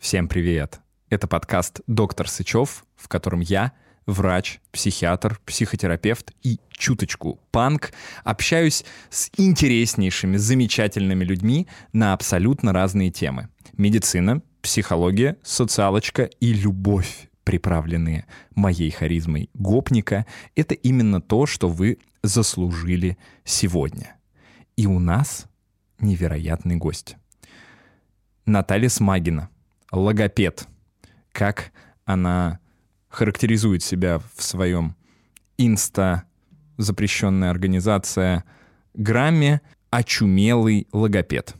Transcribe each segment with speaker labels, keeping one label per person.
Speaker 1: Всем привет! Это подкаст «Доктор Сычев», в котором я, врач, психиатр, психотерапевт и чуточку панк общаюсь с интереснейшими, замечательными людьми на абсолютно разные темы. Медицина, психология, социалочка и любовь приправленные моей харизмой гопника, это именно то, что вы заслужили сегодня. И у нас невероятный гость. Наталья Смагина — логопед. Как она характеризует себя в своем инста запрещенная организация Грамме очумелый логопед.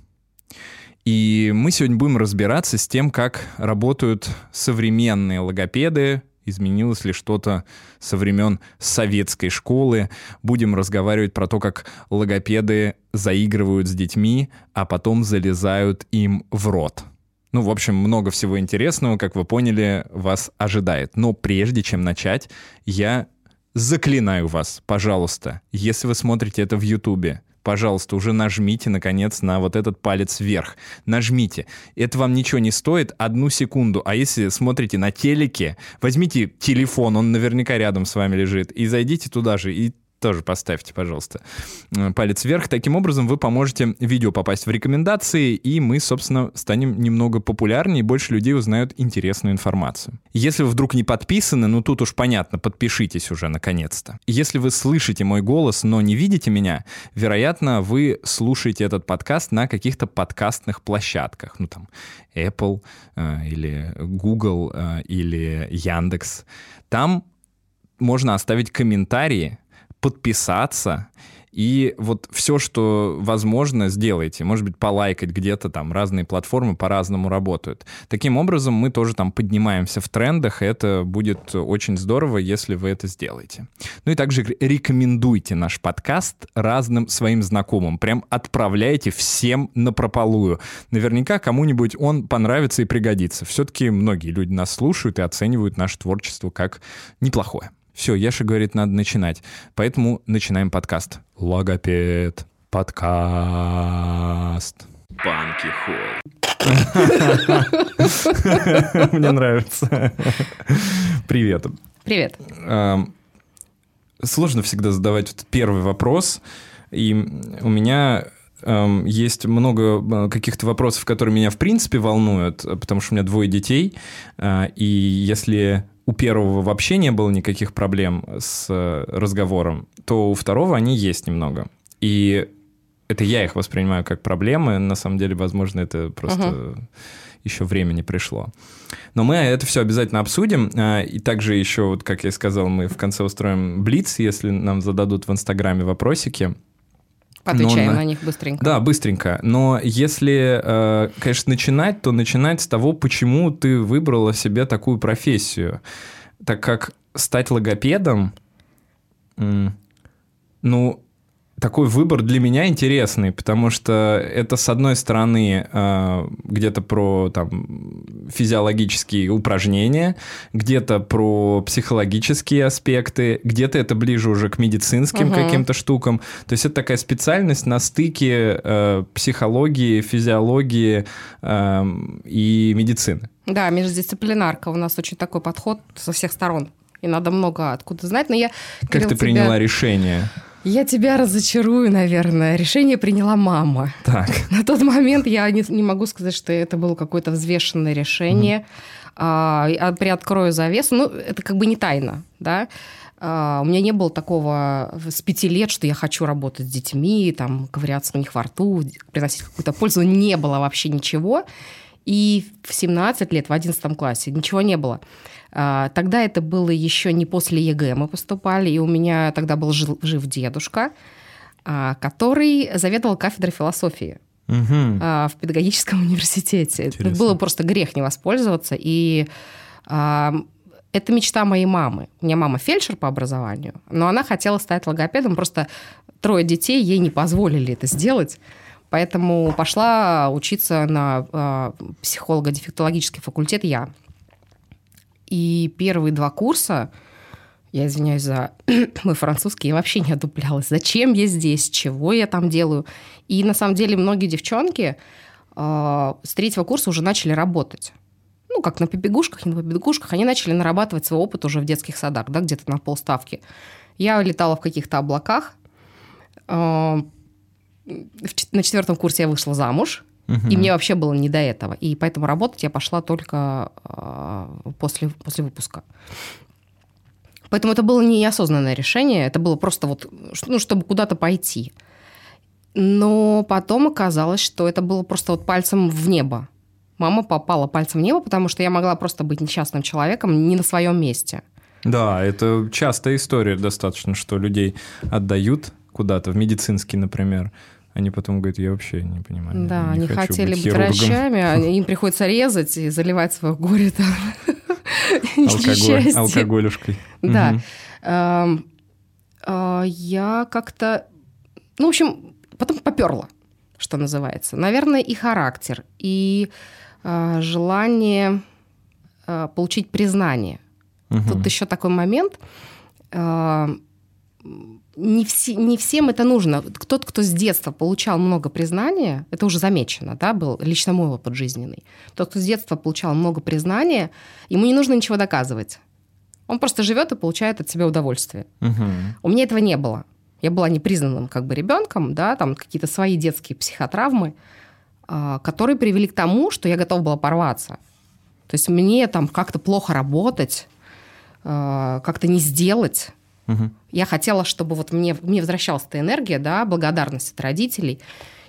Speaker 1: И мы сегодня будем разбираться с тем, как работают современные логопеды, изменилось ли что-то со времен советской школы. Будем разговаривать про то, как логопеды заигрывают с детьми, а потом залезают им в рот. Ну, в общем, много всего интересного, как вы поняли, вас ожидает. Но прежде чем начать, я заклинаю вас, пожалуйста, если вы смотрите это в Ютубе, пожалуйста, уже нажмите, наконец, на вот этот палец вверх. Нажмите. Это вам ничего не стоит, одну секунду. А если смотрите на телеке, возьмите телефон, он наверняка рядом с вами лежит, и зайдите туда же, и тоже поставьте, пожалуйста, э, палец вверх. Таким образом, вы поможете видео попасть в рекомендации, и мы, собственно, станем немного популярнее, и больше людей узнают интересную информацию. Если вы вдруг не подписаны, ну тут уж понятно, подпишитесь уже наконец-то. Если вы слышите мой голос, но не видите меня, вероятно, вы слушаете этот подкаст на каких-то подкастных площадках, ну там Apple э, или Google э, или Яндекс. Там можно оставить комментарии, подписаться и вот все, что возможно, сделайте. Может быть, полайкать где-то там. Разные платформы по-разному работают. Таким образом, мы тоже там поднимаемся в трендах, и это будет очень здорово, если вы это сделаете. Ну и также рекомендуйте наш подкаст разным своим знакомым. Прям отправляйте всем на прополую. Наверняка кому-нибудь он понравится и пригодится. Все-таки многие люди нас слушают и оценивают наше творчество как неплохое. Все, Яша говорит, надо начинать. Поэтому начинаем подкаст. Логопед. Подкаст. Банки Холл. Мне нравится. Привет.
Speaker 2: Привет.
Speaker 1: Сложно всегда задавать первый вопрос. И у меня есть много э, каких-то вопросов, которые меня в принципе волнуют, потому что у меня двое детей. А, и если у первого вообще не было никаких проблем с э, разговором, то у второго они есть немного. И это я их воспринимаю как проблемы. На самом деле, возможно, это просто uh-huh. еще время не пришло. Но мы это все обязательно обсудим. А, и также еще, вот как я сказал, мы в конце устроим блиц, если нам зададут в Инстаграме вопросики.
Speaker 2: Отвечаем Но, на них быстренько.
Speaker 1: Да, быстренько. Но если, э, конечно, начинать, то начинать с того, почему ты выбрала себе такую профессию. Так как стать логопедом, ну, такой выбор для меня интересный, потому что это, с одной стороны, э, где-то про там, физиологические упражнения, где-то про психологические аспекты, где-то это ближе уже к медицинским угу. каким-то штукам. То есть это такая специальность на стыке э, психологии, физиологии э, и медицины.
Speaker 2: Да, междисциплинарка. У нас очень такой подход со всех сторон. И надо много откуда знать. Но я,
Speaker 1: как ты приняла решение?
Speaker 2: Я тебя разочарую, наверное. Решение приняла мама.
Speaker 1: Так.
Speaker 2: На тот момент я не, не могу сказать, что это было какое-то взвешенное решение. Mm. А, приоткрою завесу. Ну, это как бы не тайна, да. А, у меня не было такого с пяти лет, что я хочу работать с детьми, там, ковыряться у них во рту, приносить какую-то пользу. Не было вообще ничего. И в 17 лет, в 11 классе ничего не было. А, тогда это было еще не после ЕГЭ мы поступали, и у меня тогда был жив, жив дедушка, а, который заведовал кафедрой философии угу. в педагогическом университете. Это было просто грех не воспользоваться. И это мечта моей мамы. У меня мама фельдшер по образованию, но она хотела стать логопедом, просто трое детей ей не позволили это сделать. Поэтому пошла учиться на э, психолого-дефектологический факультет я. И первые два курса, я извиняюсь за мой французский, я вообще не одуплялась. Зачем я здесь? Чего я там делаю? И на самом деле многие девчонки э, с третьего курса уже начали работать. ну, как на побегушках, не на побегушках, они начали нарабатывать свой опыт уже в детских садах, да, где-то на полставки. Я летала в каких-то облаках. А, на четвертом курсе я вышла замуж, угу. и мне вообще было не до этого. И поэтому работать я пошла только а, после, после выпуска. Поэтому это было не неосознанное решение, это было просто вот, ну, чтобы куда-то пойти. Но потом оказалось, что это было просто вот пальцем в небо. Мама попала пальцем в небо, потому что я могла просто быть несчастным человеком не на своем месте.
Speaker 1: Да, это частая история достаточно, что людей отдают куда-то, в медицинский, например, они потом говорят, я вообще не понимаю.
Speaker 2: Да, не они хотели быть, быть врачами, а им приходится резать и заливать свое горе там.
Speaker 1: Алкоголь, алкоголюшкой.
Speaker 2: Да. А, я как-то... Ну, в общем, потом поперла, что называется. Наверное, и характер, и а, желание а, получить признание. Тут еще такой момент не, все, не всем это нужно. Тот, кто с детства получал много признания, это уже замечено, да, был лично мой опыт жизненный. Тот, кто с детства получал много признания, ему не нужно ничего доказывать. Он просто живет и получает от себя удовольствие. Угу. У меня этого не было. Я была непризнанным как бы ребенком, да, там какие-то свои детские психотравмы, а, которые привели к тому, что я готова была порваться. То есть мне там как-то плохо работать, а, как-то не сделать Угу. Я хотела, чтобы вот мне, мне возвращалась эта энергия, да, благодарность от родителей.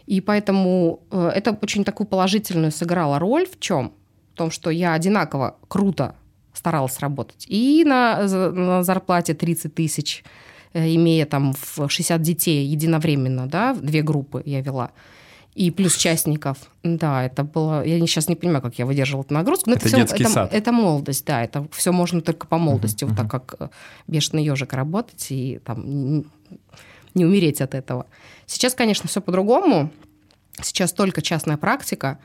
Speaker 2: И поэтому э, это очень такую положительную сыграла роль в чем? В том, что я одинаково круто старалась работать. И на, на зарплате 30 тысяч, э, имея там 60 детей единовременно, да, две группы я вела и плюс частников. Да, это было... Я сейчас не понимаю, как я выдерживала эту нагрузку.
Speaker 1: Но это, это детский
Speaker 2: это,
Speaker 1: сад.
Speaker 2: Это молодость, да. Это все можно только по молодости. Uh-huh, вот uh-huh. так как э, бешеный ежик работать и там не, не умереть от этого. Сейчас, конечно, все по-другому. Сейчас только частная практика.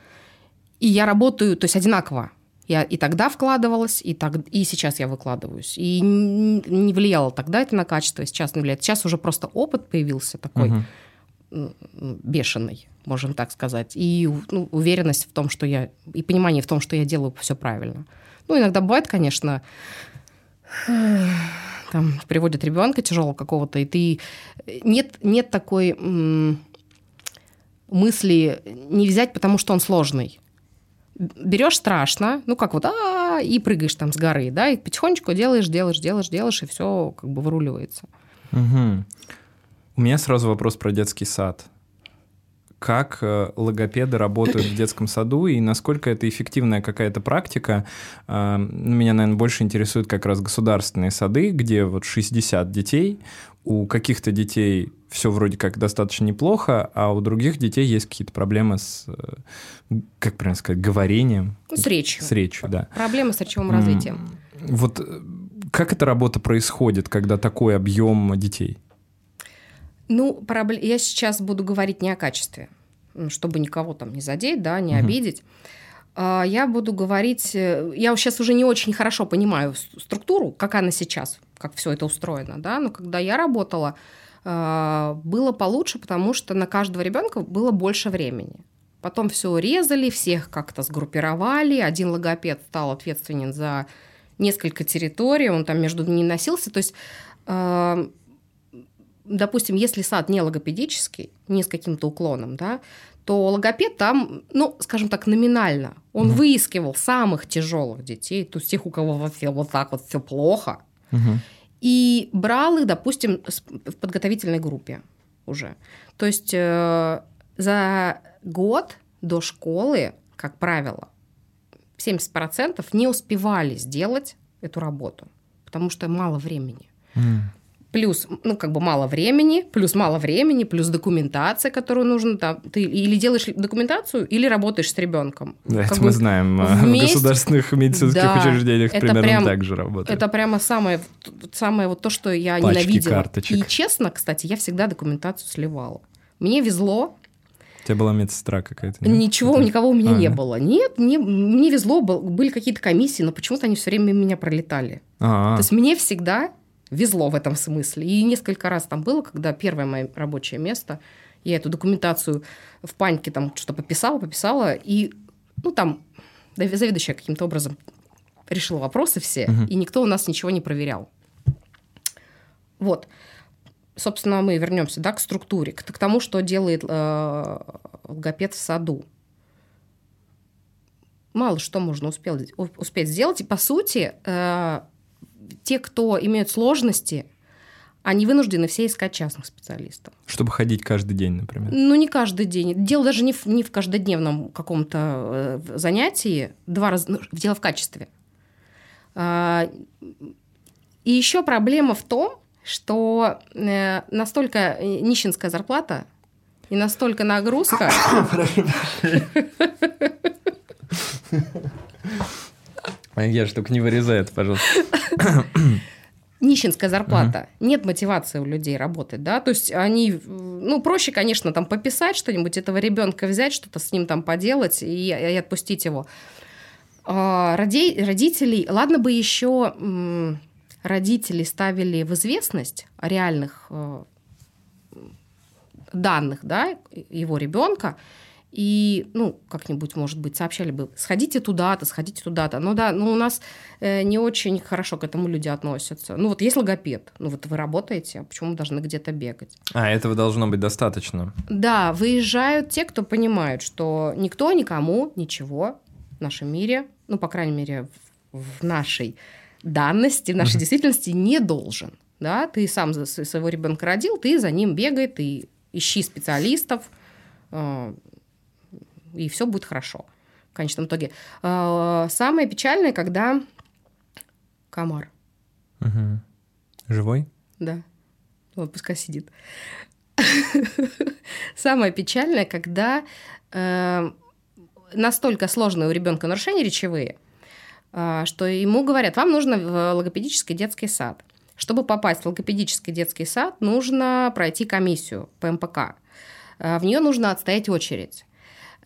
Speaker 2: И я работаю, то есть одинаково. Я и тогда вкладывалась, и, так, и сейчас я выкладываюсь. И не влияло тогда это на качество, и сейчас не влияет. Сейчас уже просто опыт появился такой uh-huh бешеный, можем так сказать, и ну, уверенность в том, что я, и понимание в том, что я делаю все правильно. Ну, иногда бывает, конечно, там приводят ребенка тяжелого какого-то, и ты нет нет такой мысли не взять, потому что он сложный. Берешь страшно, ну как вот, а и прыгаешь там с горы, да, и потихонечку делаешь, делаешь, делаешь, делаешь, и все как бы выруливается.
Speaker 1: Угу. У меня сразу вопрос про детский сад. Как э, логопеды работают в детском саду и насколько это эффективная какая-то практика? Э, меня, наверное, больше интересуют как раз государственные сады, где вот 60 детей, у каких-то детей все вроде как достаточно неплохо, а у других детей есть какие-то проблемы с, э, как правильно сказать, говорением.
Speaker 2: Ну, с речью.
Speaker 1: С речью, да.
Speaker 2: Проблемы с речевым развитием.
Speaker 1: Вот как эта работа происходит, когда такой объем детей?
Speaker 2: Ну, я сейчас буду говорить не о качестве, чтобы никого там не задеть, да, не угу. обидеть. А, я буду говорить, э, я сейчас уже не очень хорошо понимаю структуру, как она сейчас, как все это устроено, да, но когда я работала, а, было получше, потому что на каждого ребенка было больше времени. Потом все резали, всех как-то сгруппировали. Один логопед стал ответственен за несколько территорий, он там между ними носился. То есть а, допустим, если сад не логопедический, не с каким-то уклоном, да, то логопед там, ну, скажем так, номинально. Он угу. выискивал самых тяжелых детей, то есть тех, у кого вообще вот так вот все плохо, угу. и брал их, допустим, в подготовительной группе уже. То есть э, за год до школы, как правило, 70% не успевали сделать эту работу, потому что мало времени. Mm плюс, ну, как бы мало времени, плюс мало времени, плюс документация, которую нужно там. Ты или делаешь документацию, или работаешь с ребенком.
Speaker 1: Да, как это мы знаем. А, вместе... В государственных медицинских да, учреждениях примерно прям, так же работает.
Speaker 2: Это прямо самое, самое вот то, что я Пачки ненавидела. Карточек. И честно, кстати, я всегда документацию сливала. Мне везло,
Speaker 1: у тебя была медсестра какая-то?
Speaker 2: Нет? Ничего, это... никого у меня а, не да? было. Нет, не, мне везло, был, были какие-то комиссии, но почему-то они все время меня пролетали. А-а. То есть мне всегда везло в этом смысле. И несколько раз там было, когда первое мое рабочее место, я эту документацию в панике там что-то пописала, пописала, и, ну, там заведующая каким-то образом решила вопросы все, угу. и никто у нас ничего не проверял. Вот. Собственно, мы вернемся да, к структуре, к, к тому, что делает э, логопед в саду. Мало что можно успеть, успеть сделать. И, по сути, э, те, кто имеют сложности, они вынуждены все искать частных специалистов.
Speaker 1: Чтобы ходить каждый день, например?
Speaker 2: Ну, не каждый день. Дело даже не в, не в каждодневном каком-то э, занятии, два раза, ну, дело в качестве. А, и еще проблема в том, что э, настолько нищенская зарплата и настолько нагрузка...
Speaker 1: Я только не вырезает, пожалуйста.
Speaker 2: Нищенская зарплата. Угу. Нет мотивации у людей работать, да, то есть они, ну, проще, конечно, там пописать что-нибудь, этого ребенка взять, что-то с ним там поделать и, и отпустить его. А, роди, родителей, ладно бы еще родители ставили в известность о реальных э, данных, да, его ребенка, и, ну, как-нибудь, может быть, сообщали бы, сходите туда-то, сходите туда-то. Ну да, ну у нас э, не очень хорошо к этому люди относятся. Ну вот есть логопед, ну вот вы работаете, а почему должны где-то бегать?
Speaker 1: А, этого должно быть достаточно.
Speaker 2: Да, выезжают те, кто понимают, что никто никому ничего в нашем мире, ну, по крайней мере, в, в нашей данности, в нашей uh-huh. действительности не должен. Да, ты сам за своего ребенка родил, ты за ним бегай, ты ищи специалистов, э, и все будет хорошо в конечном итоге. А, самое печальное, когда комар.
Speaker 1: Угу. Живой?
Speaker 2: Да. Вот пускай сидит. Самое печальное, когда э, настолько сложные у ребенка нарушения речевые, э, что ему говорят, вам нужно в логопедический детский сад. Чтобы попасть в логопедический детский сад, нужно пройти комиссию по МПК. Э, в нее нужно отстоять очередь.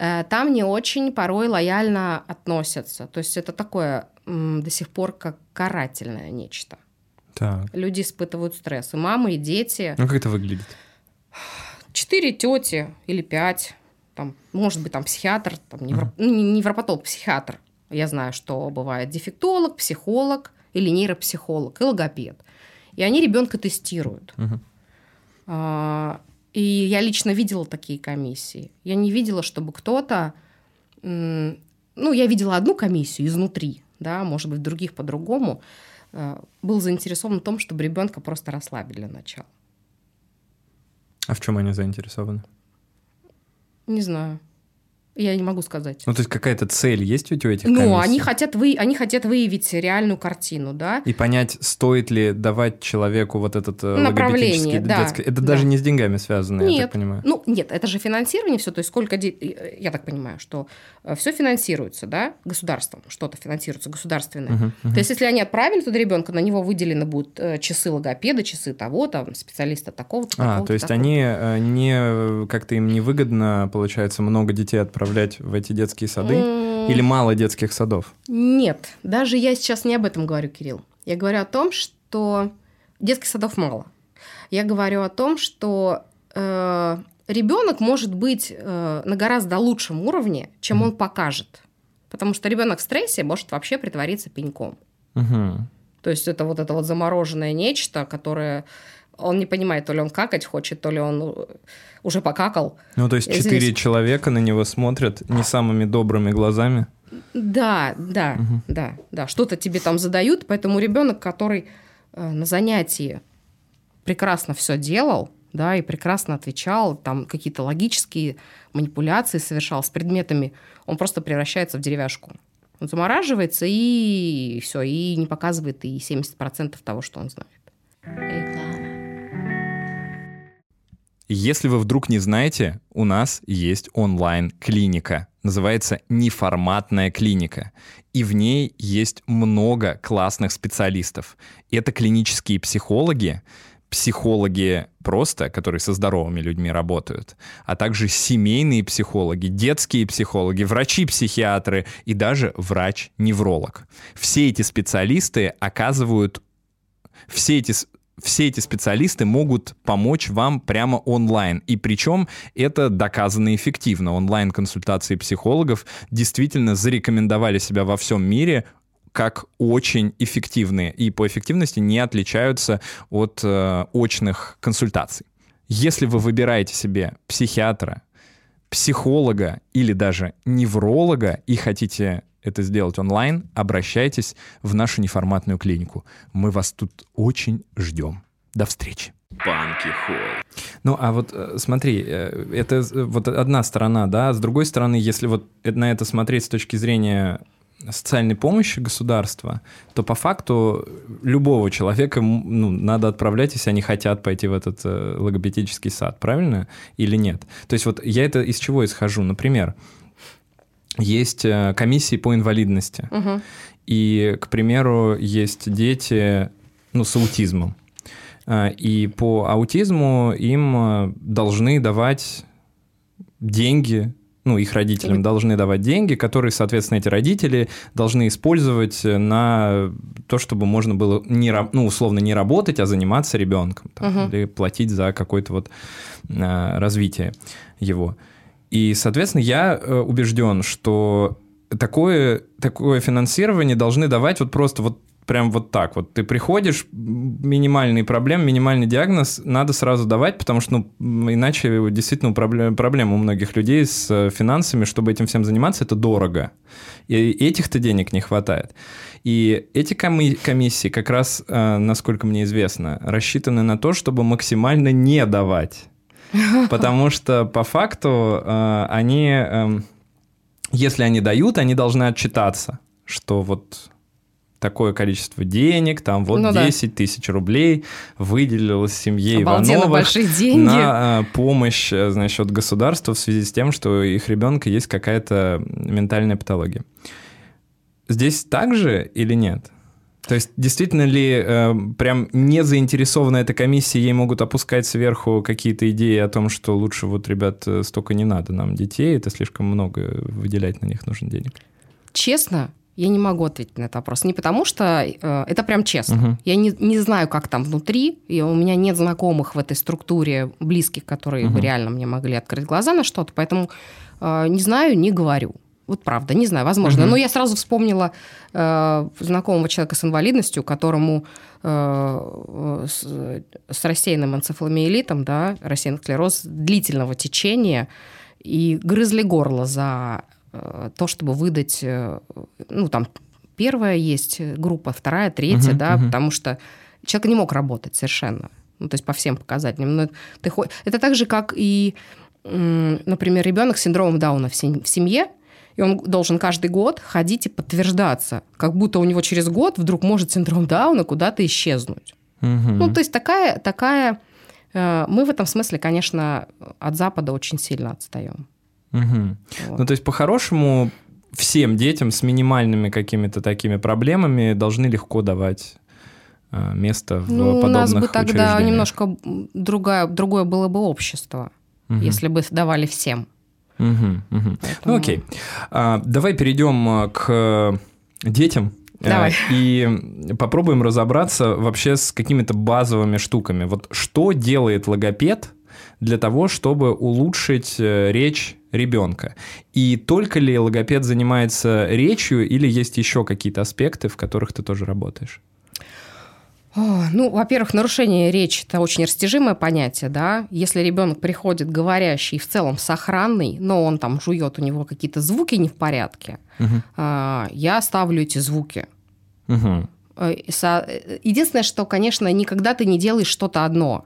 Speaker 2: Э, там не очень порой лояльно относятся. То есть это такое до сих пор как карательное нечто.
Speaker 1: Так.
Speaker 2: Люди испытывают стресс. И мамы, и дети.
Speaker 1: Ну, как это выглядит?
Speaker 2: Четыре тети или пять. Там, может быть, там психиатр, там, невроп... uh-huh. ну, не невропатолог, психиатр. Я знаю, что бывает дефектолог, психолог или нейропсихолог и логопед. И они ребенка тестируют. Uh-huh. А, и я лично видела такие комиссии. Я не видела, чтобы кто-то... Ну, я видела одну комиссию изнутри, да, может быть, других по-другому, э, был заинтересован в том, чтобы ребенка просто расслабили для начала.
Speaker 1: А в чем они заинтересованы?
Speaker 2: Не знаю. Я не могу сказать.
Speaker 1: Ну, то есть какая-то цель есть у этих
Speaker 2: Ну, комиссий? они хотят, вы, они хотят выявить реальную картину, да.
Speaker 1: И понять, стоит ли давать человеку вот этот э, Направление, да, детский... Это да. даже не с деньгами связано, нет, я так понимаю.
Speaker 2: Ну, нет, это же финансирование все, то есть сколько... Де... Э, я так понимаю, что э, все финансируется, да, государством, что-то финансируется государственное. Угу, угу. То есть если они отправили туда ребенка, на него выделены будут часы логопеда, часы того, там, специалиста такого-то,
Speaker 1: А, то есть такого они не... Как-то им невыгодно, получается, много детей отправить отправлять в эти детские сады? Или мало детских садов?
Speaker 2: Нет, даже я сейчас не об этом говорю, Кирилл. Я говорю о том, что детских садов мало. Я говорю о том, что э, ребенок может быть э, на гораздо лучшем уровне, чем mm. он покажет. Потому что ребенок в стрессе может вообще притвориться пеньком.
Speaker 1: Угу.
Speaker 2: То есть это вот это вот замороженное нечто, которое он не понимает, то ли он какать хочет, то ли он э, уже покакал.
Speaker 1: Ну, то есть четыре Здесь... человека на него смотрят не самыми добрыми глазами?
Speaker 2: Да, да, угу. да, да. Что-то тебе там задают, поэтому ребенок, который э, на занятии прекрасно все делал, да, и прекрасно отвечал, там какие-то логические манипуляции совершал с предметами, он просто превращается в деревяшку. Он замораживается и все, и не показывает и 70% того, что он знает.
Speaker 1: Если вы вдруг не знаете, у нас есть онлайн-клиника. Называется «Неформатная клиника». И в ней есть много классных специалистов. Это клинические психологи, психологи просто, которые со здоровыми людьми работают, а также семейные психологи, детские психологи, врачи-психиатры и даже врач-невролог. Все эти специалисты оказывают все эти все эти специалисты могут помочь вам прямо онлайн. И причем это доказано эффективно. Онлайн-консультации психологов действительно зарекомендовали себя во всем мире как очень эффективные и по эффективности не отличаются от э, очных консультаций. Если вы выбираете себе психиатра, психолога или даже невролога и хотите это сделать онлайн, обращайтесь в нашу неформатную клинику. Мы вас тут очень ждем. До встречи. Банки Холл. Ну, а вот э, смотри, э, это э, вот одна сторона, да, с другой стороны, если вот на это смотреть с точки зрения социальной помощи государства, то по факту любого человека ну, надо отправлять, если они хотят пойти в этот э, логопедический сад, правильно или нет? То есть вот я это из чего исхожу? Например, есть э, комиссии по инвалидности. Угу. И, к примеру, есть дети ну, с аутизмом. Э, и по аутизму им э, должны давать деньги, ну, их родителям Или... должны давать деньги, которые, соответственно, эти родители должны использовать на то, чтобы можно было, не, ну, условно, не работать, а заниматься ребенком, там, угу. или платить за какое-то вот развитие его. И, соответственно, я э, убежден, что такое, такое финансирование должны давать вот просто вот прям вот так вот. Ты приходишь, минимальный проблем, минимальный диагноз надо сразу давать, потому что ну, иначе действительно проблем, проблема у многих людей с э, финансами, чтобы этим всем заниматься, это дорого. И этих-то денег не хватает. И эти комиссии как раз, э, насколько мне известно, рассчитаны на то, чтобы максимально не давать. Потому что по факту э, они, э, если они дают, они должны отчитаться, что вот такое количество денег, там вот ну, 10 да. тысяч рублей выделилось семье Обалденно Ивановых на э, помощь, э, значит, государства в связи с тем, что их ребенка есть какая-то ментальная патология. Здесь так же или нет? То есть действительно ли э, прям не заинтересована эта комиссия, ей могут опускать сверху какие-то идеи о том, что лучше вот, ребят, э, столько не надо нам детей, это слишком много, выделять на них нужно денег?
Speaker 2: Честно, я не могу ответить на этот вопрос. Не потому что э, это прям честно. Угу. Я не, не знаю, как там внутри, и у меня нет знакомых в этой структуре близких, которые угу. бы реально мне могли открыть глаза на что-то, поэтому э, не знаю, не говорю. Вот правда, не знаю, возможно. Угу. Но я сразу вспомнила э, знакомого человека с инвалидностью, которому э, с, с рассеянным энцефаломиелитом, да, рассеянный склероз длительного течения, и грызли горло за э, то, чтобы выдать, э, ну, там, первая есть группа, вторая, третья, угу, да, угу. потому что человек не мог работать совершенно. Ну, то есть по всем показателям. Но ты, это так же, как и, например, ребенок с синдромом Дауна в семье, и он должен каждый год ходить и подтверждаться, как будто у него через год вдруг может синдром Дауна куда-то исчезнуть. Угу. Ну, то есть такая, такая... Э, мы в этом смысле, конечно, от Запада очень сильно отстаем.
Speaker 1: Угу. Вот. Ну, то есть, по-хорошему, всем детям с минимальными какими-то такими проблемами должны легко давать э, место в ну, подобных У нас бы
Speaker 2: тогда немножко другая, другое было бы общество, угу. если бы давали всем.
Speaker 1: Угу, угу. Ну окей. А, давай перейдем а, к детям.
Speaker 2: А, давай.
Speaker 1: И попробуем разобраться вообще с какими-то базовыми штуками. Вот что делает логопед для того, чтобы улучшить э, речь ребенка? И только ли логопед занимается речью или есть еще какие-то аспекты, в которых ты тоже работаешь?
Speaker 2: Ну, во-первых, нарушение речи – это очень растяжимое понятие, да. Если ребенок приходит говорящий, в целом сохранный, но он там жует, у него какие-то звуки не в порядке, угу. я ставлю эти звуки. Угу. Единственное, что, конечно, никогда ты не делаешь что-то одно.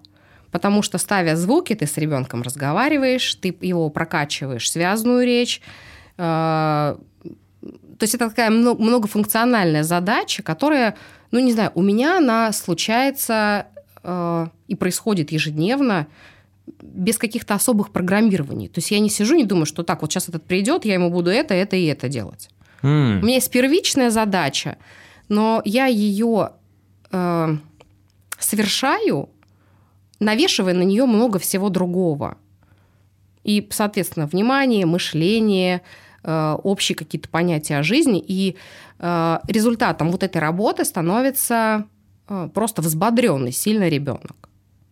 Speaker 2: Потому что, ставя звуки, ты с ребенком разговариваешь, ты его прокачиваешь связанную речь. А, то есть это такая многофункциональная задача, которая ну, не знаю, у меня она случается э, и происходит ежедневно без каких-то особых программирований. То есть я не сижу, не думаю, что так, вот сейчас этот придет, я ему буду это, это и это делать. Mm. У меня есть первичная задача, но я ее э, совершаю, навешивая на нее много всего другого. И, соответственно, внимание, мышление, общие какие-то понятия о жизни. И Э, результатом вот этой работы становится э, просто взбодренный, сильный ребенок.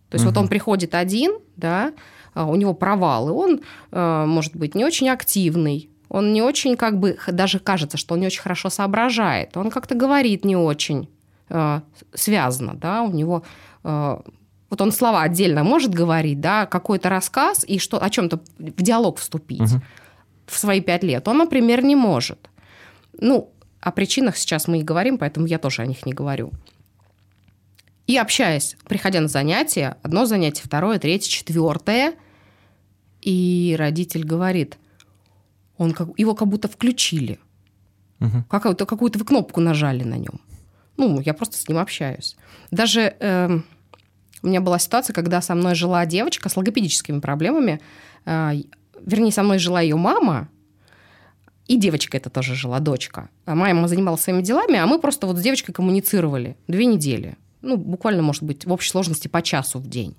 Speaker 2: То есть угу. вот он приходит один, да, у него провалы, он, э, может быть, не очень активный, он не очень, как бы, даже кажется, что он не очень хорошо соображает, он как-то говорит не очень э, связано, да, у него вот он слова отдельно может говорить, да, какой-то рассказ и что о чем-то в диалог вступить угу. В свои пять лет. Он, например, не может. Ну, о причинах сейчас мы и говорим, поэтому я тоже о них не говорю. И общаясь, приходя на занятия, одно занятие, второе, третье, четвертое, и родитель говорит, он как, его как будто включили. Угу. Какую-то, какую-то вы кнопку нажали на нем. Ну, я просто с ним общаюсь. Даже э, у меня была ситуация, когда со мной жила девочка с логопедическими проблемами. Э, вернее, со мной жила ее мама, и девочка это тоже жила, дочка. А мама занималась своими делами, а мы просто вот с девочкой коммуницировали две недели. Ну, буквально, может быть, в общей сложности по часу в день.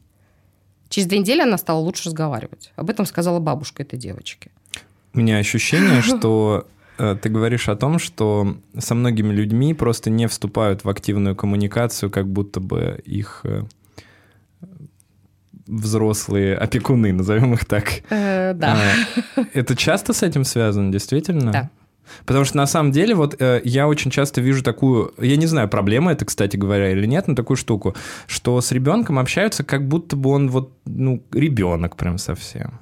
Speaker 2: Через две недели она стала лучше разговаривать. Об этом сказала бабушка этой девочки.
Speaker 1: У меня ощущение, что э, ты говоришь о том, что со многими людьми просто не вступают в активную коммуникацию, как будто бы их э, взрослые опекуны, назовем их так.
Speaker 2: Э, да.
Speaker 1: А, это часто с этим связано, действительно?
Speaker 2: Да.
Speaker 1: Потому что на самом деле вот э, я очень часто вижу такую, я не знаю, проблема это, кстати говоря, или нет, но такую штуку, что с ребенком общаются, как будто бы он вот, ну, ребенок прям совсем.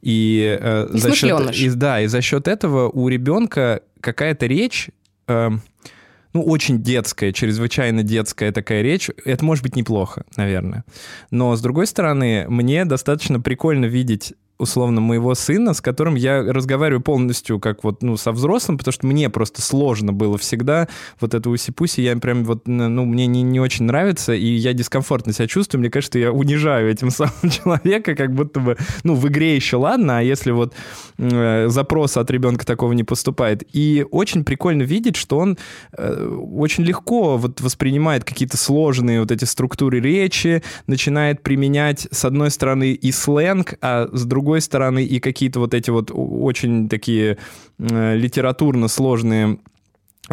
Speaker 1: И,
Speaker 2: э, за счет,
Speaker 1: и, да, и за счет этого у ребенка какая-то речь э, ну, очень детская, чрезвычайно детская такая речь, это может быть неплохо, наверное. Но, с другой стороны, мне достаточно прикольно видеть условно, моего сына, с которым я разговариваю полностью как вот, ну, со взрослым, потому что мне просто сложно было всегда вот эту уси-пуси, я прям вот, ну, мне не, не очень нравится, и я дискомфортно себя чувствую, мне кажется, я унижаю этим самым человека, как будто бы, ну, в игре еще ладно, а если вот э, запроса от ребенка такого не поступает. И очень прикольно видеть, что он э, очень легко вот воспринимает какие-то сложные вот эти структуры речи, начинает применять, с одной стороны, и сленг, а с другой другой стороны, и какие-то вот эти вот очень такие э, литературно сложные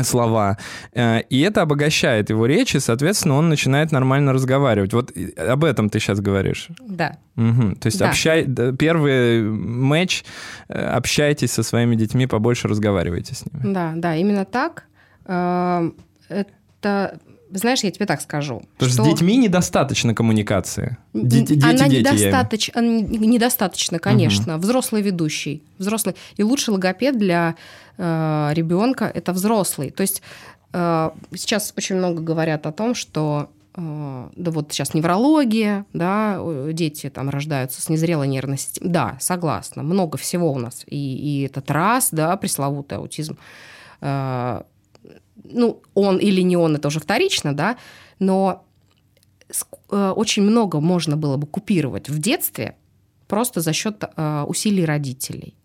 Speaker 1: слова. Э, и это обогащает его речь, и, соответственно, он начинает нормально разговаривать. Вот об этом ты сейчас говоришь.
Speaker 2: Да.
Speaker 1: Угу. То есть да. общай... первый матч, э, общайтесь со своими детьми, побольше разговаривайте с ними.
Speaker 2: Да, да, именно так. Это знаешь, я тебе так скажу.
Speaker 1: Потому что с детьми недостаточно коммуникации.
Speaker 2: Дети, дети, Она дети, недостаточ... недостаточно, конечно. Угу. Взрослый ведущий. Взрослый. И лучший логопед для э, ребенка это взрослый. То есть э, сейчас очень много говорят о том, что э, да вот сейчас неврология, да, дети там рождаются с незрелой нервной системой. Да, согласна, много всего у нас. И, и этот раз, да, пресловутый аутизм э, ну, он или не он, это уже вторично, да, но э, очень много можно было бы купировать в детстве просто за счет э, усилий родителей.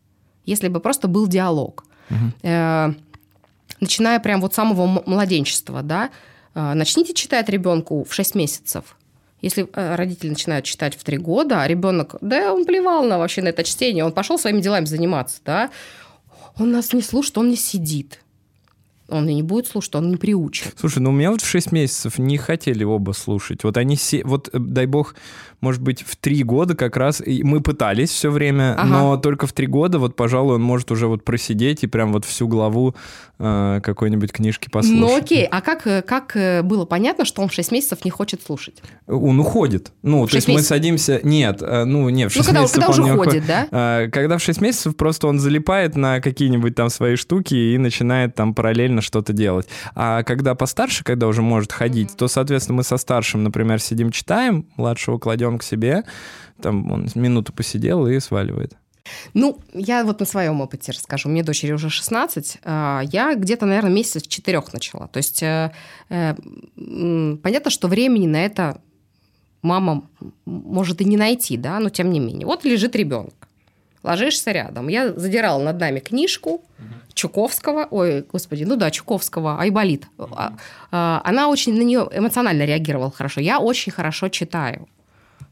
Speaker 2: Если бы просто был диалог. Угу. начиная прям вот с самого младенчества, да, начните читать ребенку в 6 месяцев. Если родители начинают читать в 3 года, а ребенок, да, он плевал на вообще на это чтение, он пошел своими делами заниматься, да, он нас не слушает, он не сидит он и не будет слушать, он не приучит.
Speaker 1: Слушай, ну у меня вот в 6 месяцев не хотели оба слушать. Вот они, се... вот э, дай бог, может быть, в 3 года как раз, и мы пытались все время, ага. но только в 3 года, вот, пожалуй, он может уже вот просидеть и прям вот всю главу э, какой-нибудь книжки послушать.
Speaker 2: Ну окей, а как, э, как э, было понятно, что он в 6 месяцев не хочет слушать?
Speaker 1: Он уходит. Ну, в то есть месяцев? мы садимся... Нет, ну, нет, в 6
Speaker 2: ну, когда,
Speaker 1: месяцев
Speaker 2: когда
Speaker 1: он
Speaker 2: уже
Speaker 1: не
Speaker 2: ходит, да?
Speaker 1: Когда в 6 месяцев просто он залипает на какие-нибудь там свои штуки и начинает там параллельно что-то делать. А когда постарше, когда уже может ходить, mm-hmm. то, соответственно, мы со старшим, например, сидим, читаем, младшего кладем к себе, там он минуту посидел и сваливает.
Speaker 2: Ну, я вот на своем опыте расскажу. Мне дочери уже 16. А, я где-то, наверное, месяцев четырех начала. То есть э, э, понятно, что времени на это мама может и не найти, да, но тем не менее. Вот лежит ребенок ложишься рядом. Я задирала над нами книжку Чуковского, ой, господи, ну да, Чуковского, Айболит. А, а, она очень на нее эмоционально реагировала хорошо. Я очень хорошо читаю.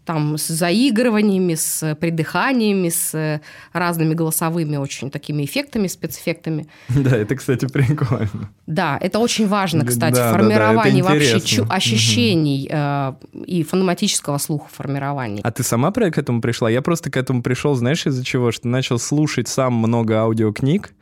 Speaker 2: Там с заигрываниями, с придыханиями, с разными голосовыми очень такими эффектами, спецэффектами.
Speaker 1: Да, это, кстати, прикольно.
Speaker 2: Да, это очень важно, кстати, да, формирование да, да, вообще чу- ощущений угу. э, и фонематического слуха формирования.
Speaker 1: А ты сама к этому пришла? Я просто к этому пришел, знаешь, из-за чего? Что начал слушать сам много аудиокниг,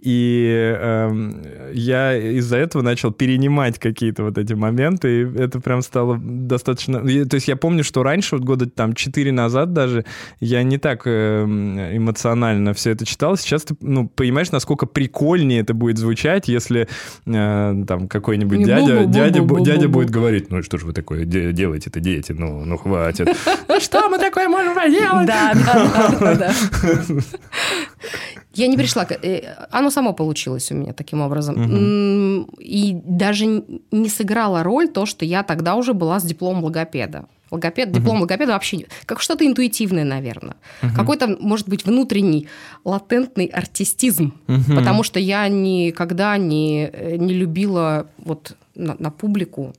Speaker 1: и э, я из-за этого начал перенимать какие-то вот эти моменты, и это прям стало достаточно... То есть я помню, что раньше, вот года там 4 назад даже, я не так э, эмоционально все это читал. Сейчас ты, ну, понимаешь, насколько прикольнее это будет звучать, если э, там какой-нибудь дядя, дядя, дядя будет говорить, ну что же вы такое делаете-то, дети, ну, ну хватит. Что мы такое можем поделать?
Speaker 2: Да, да, да. Я не пришла. Э, оно само получилось у меня таким образом. Угу. И даже не сыграла роль то, что я тогда уже была с дипломом логопеда. Логопед, угу. диплом логопеда вообще как что-то интуитивное, наверное. Угу. Какой-то, может быть, внутренний латентный артистизм. Угу. Потому что я никогда не, э, не любила вот на, на публику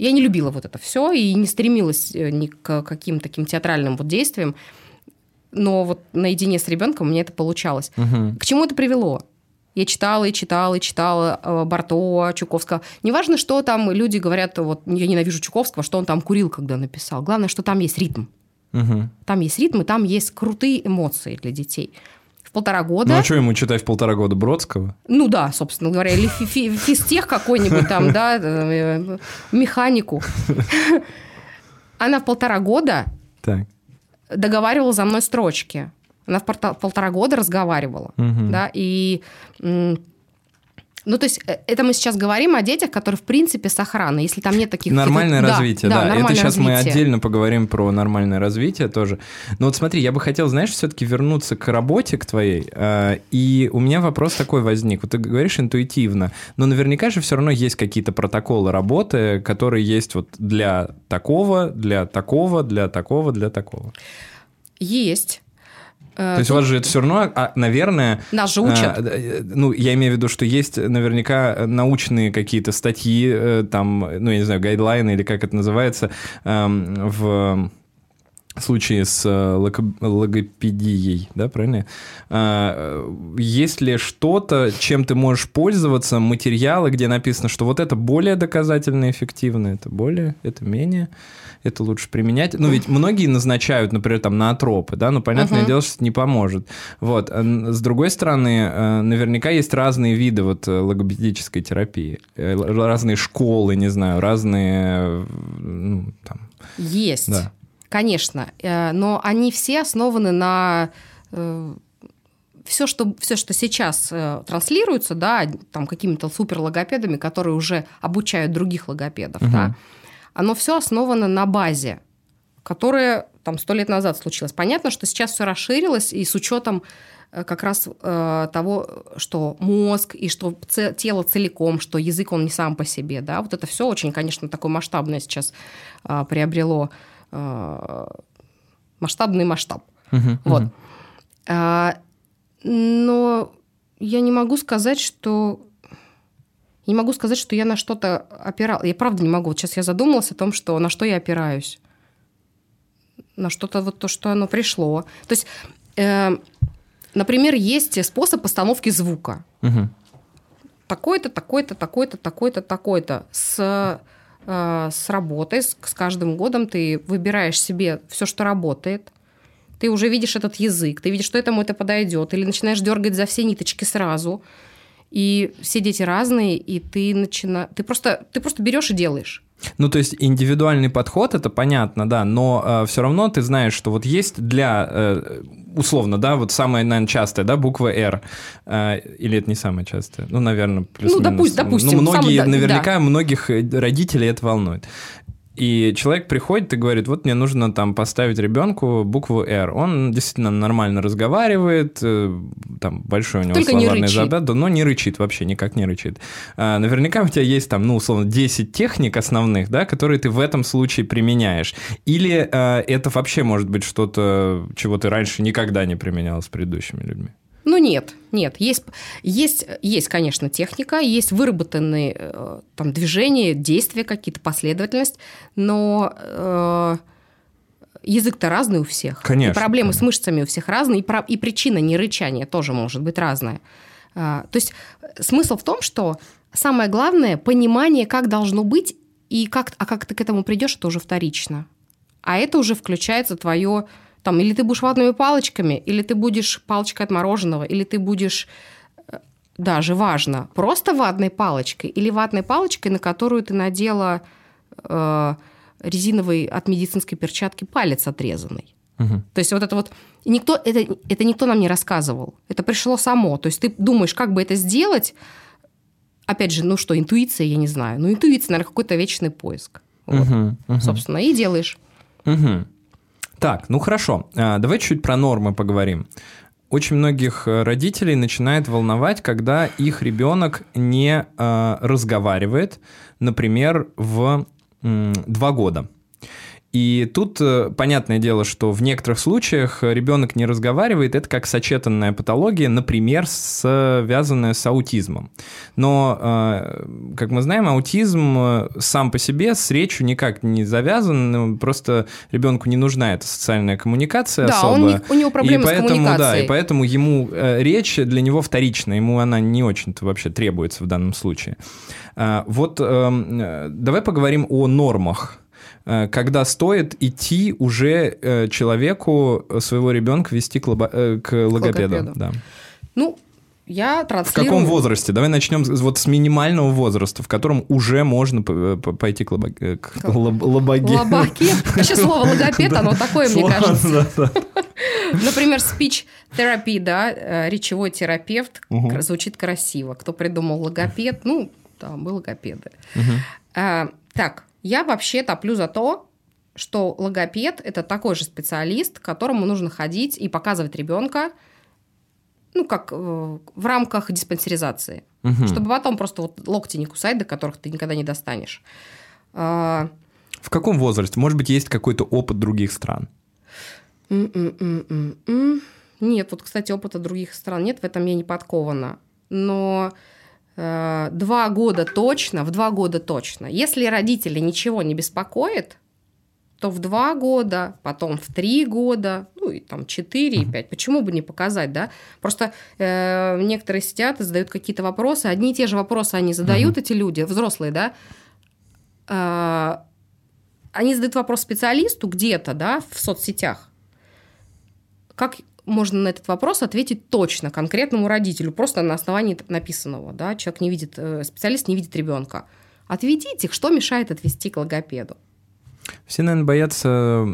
Speaker 2: я не любила вот это все и не стремилась э, ни к каким таким театральным вот действиям но вот наедине с ребенком мне это получалось. Угу. К чему это привело? Я читала и читала и читала э, Барто, Чуковского. Неважно, что там люди говорят, вот я ненавижу Чуковского, что он там курил, когда написал. Главное, что там есть ритм. Угу. Там есть ритм, и там есть крутые эмоции для детей. В полтора года...
Speaker 1: Ну, а что ему читать в полтора года? Бродского?
Speaker 2: Ну да, собственно говоря. Или физтех какой-нибудь там, да, э, механику. Она в полтора года так договаривала за мной строчки. Она в полтора года разговаривала, угу. да, и ну, то есть э, это мы сейчас говорим о детях, которые, в принципе, с охраной, если там нет таких...
Speaker 1: Нормальное развитие, да. да. да. Это сейчас развитие. мы отдельно поговорим про нормальное развитие тоже. Но вот смотри, я бы хотел, знаешь, все-таки вернуться к работе, к твоей. Э, и у меня вопрос такой возник. Вот ты говоришь интуитивно, но наверняка же все равно есть какие-то протоколы работы, которые есть вот для такого, для такого, для такого, для такого.
Speaker 2: Есть.
Speaker 1: Э, То есть у вас же это все равно, а, наверное...
Speaker 2: Нас же учат. А,
Speaker 1: ну, я имею в виду, что есть наверняка научные какие-то статьи, э, там, ну, я не знаю, гайдлайны или как это называется, эм, в случае с логопедией, да, правильно? Есть ли что-то, чем ты можешь пользоваться, материалы, где написано, что вот это более доказательно эффективно, это более, это менее? это лучше применять. Ну, ведь многие назначают, например, там на атропы, да, но понятное uh-huh. дело, что это не поможет. Вот. А с другой стороны, э, наверняка есть разные виды вот э, логопедической терапии. Э, разные школы, не знаю, разные... Ну, там.
Speaker 2: Есть, да. Конечно. Но они все основаны на все, что, все, что сейчас э, транслируется, да, там какими-то суперлогопедами, которые уже обучают других логопедов, угу. да, оно все основано на базе, которая там сто лет назад случилась. Понятно, что сейчас все расширилось, и с учетом э, как раз э, того, что мозг и что тело целиком, что язык он не сам по себе, да, вот это все очень, конечно, такое масштабное сейчас э, приобрело э, масштабный масштаб, uh-huh, вот. Uh-huh. А, но я не могу сказать, что не могу сказать, что я на что-то опирал. Я правда не могу. Вот сейчас я задумалась о том, что на что я опираюсь. На что-то вот то, что оно пришло. То есть, э, например, есть способ постановки звука. Угу. Такой-то, такой-то, такой-то, такой-то, такой-то. С, э, с работой, с каждым годом ты выбираешь себе все, что работает. Ты уже видишь этот язык, ты видишь, что этому это подойдет. Или начинаешь дергать за все ниточки сразу – и все дети разные, и ты начина... ты просто ты просто берешь и делаешь.
Speaker 1: Ну, то есть индивидуальный подход, это понятно, да, но э, все равно ты знаешь, что вот есть для, э, условно, да, вот самая, наверное, частая, да, буква «Р», э, или это не самая частая? Ну, наверное, плюс-минус.
Speaker 2: Ну, допустим, допустим.
Speaker 1: Ну, многие, сам, наверняка, да. многих родителей это волнует. И человек приходит и говорит, вот мне нужно там поставить ребенку букву «Р». Он действительно нормально разговаривает, э, там большой у него Только словарный задат, но не рычит вообще, никак не рычит. А, наверняка у тебя есть там, ну, условно, 10 техник основных, да, которые ты в этом случае применяешь. Или а, это вообще может быть что-то, чего ты раньше никогда не применял с предыдущими людьми?
Speaker 2: Ну нет, нет. Есть, есть, есть, конечно, техника, есть выработанные э, там движения, действия какие-то, последовательность, но э, язык-то разный у всех.
Speaker 1: Конечно,
Speaker 2: И проблемы с мышцами у всех разные, и, про- и причина не рычания тоже может быть разная. А, то есть э, смысл в том, что самое главное понимание, как должно быть, и как, а как ты к этому придешь, это уже вторично. А это уже включается твое, там, или ты будешь ватными палочками, или ты будешь палочкой от мороженого, или ты будешь э, даже важно, просто ватной палочкой или ватной палочкой, на которую ты надела э, резиновый от медицинской перчатки палец отрезанный.
Speaker 1: Мгм.
Speaker 2: То есть вот это вот никто это это никто нам не рассказывал, это пришло само. То есть ты думаешь, как бы это сделать? Опять же, ну что, интуиция, я не знаю. Ну интуиция, наверное, какой-то вечный поиск. Вот,
Speaker 1: Мгм, мгм.
Speaker 2: собственно, и делаешь.
Speaker 1: Мгм. Так, ну хорошо. А, давай чуть про нормы поговорим. Очень многих э, родителей начинает волновать, когда их ребенок не а, разговаривает, например, в два года. И тут э, понятное дело, что в некоторых случаях ребенок не разговаривает, это как сочетанная патология, например, связанная с аутизмом. Но, э, как мы знаем, аутизм э, сам по себе с речью никак не завязан, ну, просто ребенку не нужна эта социальная коммуникация
Speaker 2: Да, он
Speaker 1: особая.
Speaker 2: не- у него проблемы
Speaker 1: и
Speaker 2: с
Speaker 1: поэтому, Да,
Speaker 2: коммуникацией.
Speaker 1: и поэтому ему э, речь для него вторична, ему она не очень-то вообще требуется в данном случае. Вот эм, э, давай поговорим о нормах. Э, Когда стоит идти уже э, человеку э, своего ребенка вести к, лобо- к логопеду?
Speaker 2: логопеду.
Speaker 1: Да.
Speaker 2: Ну, я
Speaker 1: В
Speaker 2: транслирую...
Speaker 1: каком возрасте? Давай начнем вот с минимального возраста, в котором уже можно пойти к, лобо- к лоб- лобоге.
Speaker 2: Лобаки. Вообще слово логопед, оно такое, мне кажется. Например, speech therapy, да, речевой терапевт, звучит красиво. Кто придумал логопед? Ну, да, мы логопеды. А, так, я вообще топлю за то, что логопед – это такой же специалист, к которому нужно ходить и показывать ребенка, ну, как э, в рамках диспансеризации.
Speaker 1: Мгм.
Speaker 2: Чтобы потом просто вот локти не кусать, до которых ты никогда не достанешь. А,
Speaker 1: В каком возрасте? Может быть, есть какой-то опыт других стран?
Speaker 2: М-м-м-м-м. Нет, вот, кстати, опыта других стран нет, в этом я не подкована. Но два года точно, в два года точно. Если родители ничего не беспокоит, то в два года, потом в три года, ну и там четыре и пять. Почему бы не показать, да? Просто э, некоторые сидят и задают какие-то вопросы. Одни и те же вопросы они задают, эти люди, взрослые, да? Э, они задают вопрос специалисту где-то, да, в соцсетях. Как можно на этот вопрос ответить точно конкретному родителю, просто на основании написанного, да, человек не видит, э, специалист не видит ребенка. Отведите их, что мешает отвести к логопеду?
Speaker 1: Все, наверное, боятся,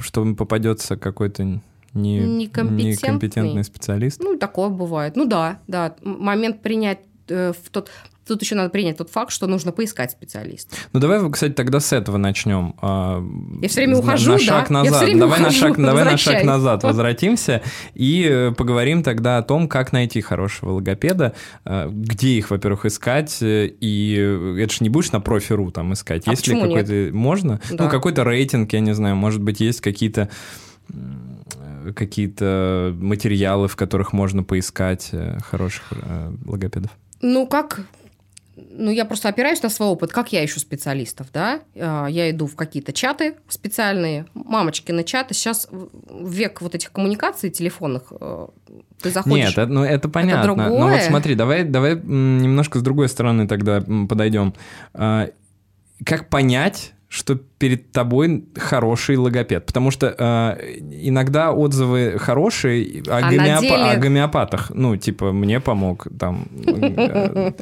Speaker 1: что им попадется какой-то не,
Speaker 2: Некомпетентный.
Speaker 1: некомпетентный специалист.
Speaker 2: Ну, такое бывает. Ну да, да. Момент принять э, в тот... Тут еще надо принять тот факт, что нужно поискать специалиста.
Speaker 1: Ну давай, кстати, тогда с этого начнем. А,
Speaker 2: Я всё время
Speaker 1: на-
Speaker 2: ухожу,
Speaker 1: на
Speaker 2: да?
Speaker 1: шаг
Speaker 2: Я
Speaker 1: назад.
Speaker 2: всё время
Speaker 1: давай на
Speaker 2: ухожу,
Speaker 1: шаг, давай на шаг назад возвратимся и э, поговорим тогда о том, как найти хорошего логопеда, э, где их, во-первых, искать, э, и это же не будешь на профи.ру там искать.
Speaker 2: А
Speaker 1: есть ли
Speaker 2: почему нет?
Speaker 1: какой-то можно?
Speaker 2: Да.
Speaker 1: Ну какой-то рейтинг, я не знаю, может быть есть какие-то какие-то материалы, в которых можно поискать хороших логопедов.
Speaker 2: Ну, как... Ну, я просто опираюсь на свой опыт. Как я ищу специалистов, да? А, Я иду в какие-то чаты специальные, мамочкины чаты. Сейчас век вот этих коммуникаций телефонных э, ты заходишь...
Speaker 1: Нет, это, ну, это понятно. Но вот смотри, давай, давай немножко с другой стороны тогда подойдем. А, Как понять, что перед тобой хороший логопед? Потому что а, иногда отзывы хорошие о,
Speaker 2: А
Speaker 1: гомеопа-
Speaker 2: деле-
Speaker 1: о гомеопатах. Ну, типа, мне помог там. э,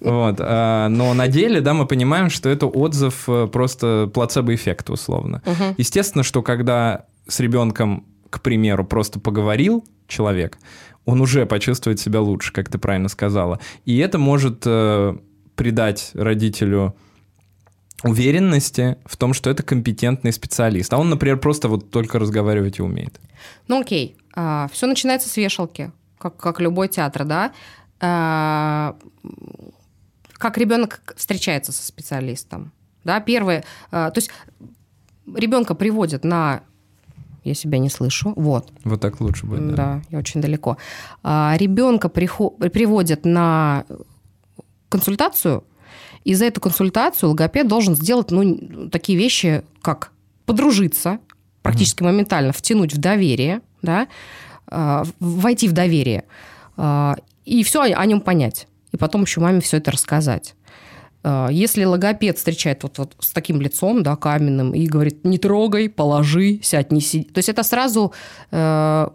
Speaker 1: Вот. а, Но на деле, да, мы понимаем, что это отзыв э, просто плацебо-эффект, условно. Естественно, что когда с ребенком, к примеру, просто поговорил человек, он уже почувствует себя лучше, как ты правильно сказала. И это может э, придать родителю уверенности в том, что это компетентный специалист. А он, например, просто вот только разговаривать и умеет.
Speaker 2: Ну окей, все начинается с вешалки, как, как любой театр, да. А, как ребенок встречается со специалистом, да. Первое, а, то есть ребенка приводят на, я себя не слышу, вот,
Speaker 1: Вот так лучше будет.
Speaker 2: да,
Speaker 1: Да.
Speaker 2: я очень далеко. ребенка приводят на консультацию, и за эту консультацию логопед должен сделать ну, такие вещи, как подружиться, практически mm-hmm. моментально втянуть в доверие, да, э, войти в доверие, э, и все о нем понять. И потом еще маме все это рассказать. Э, если логопед встречает вот, вот с таким лицом, да, каменным, и говорит, не трогай, положи, сядь, не сиди. То есть это сразу э,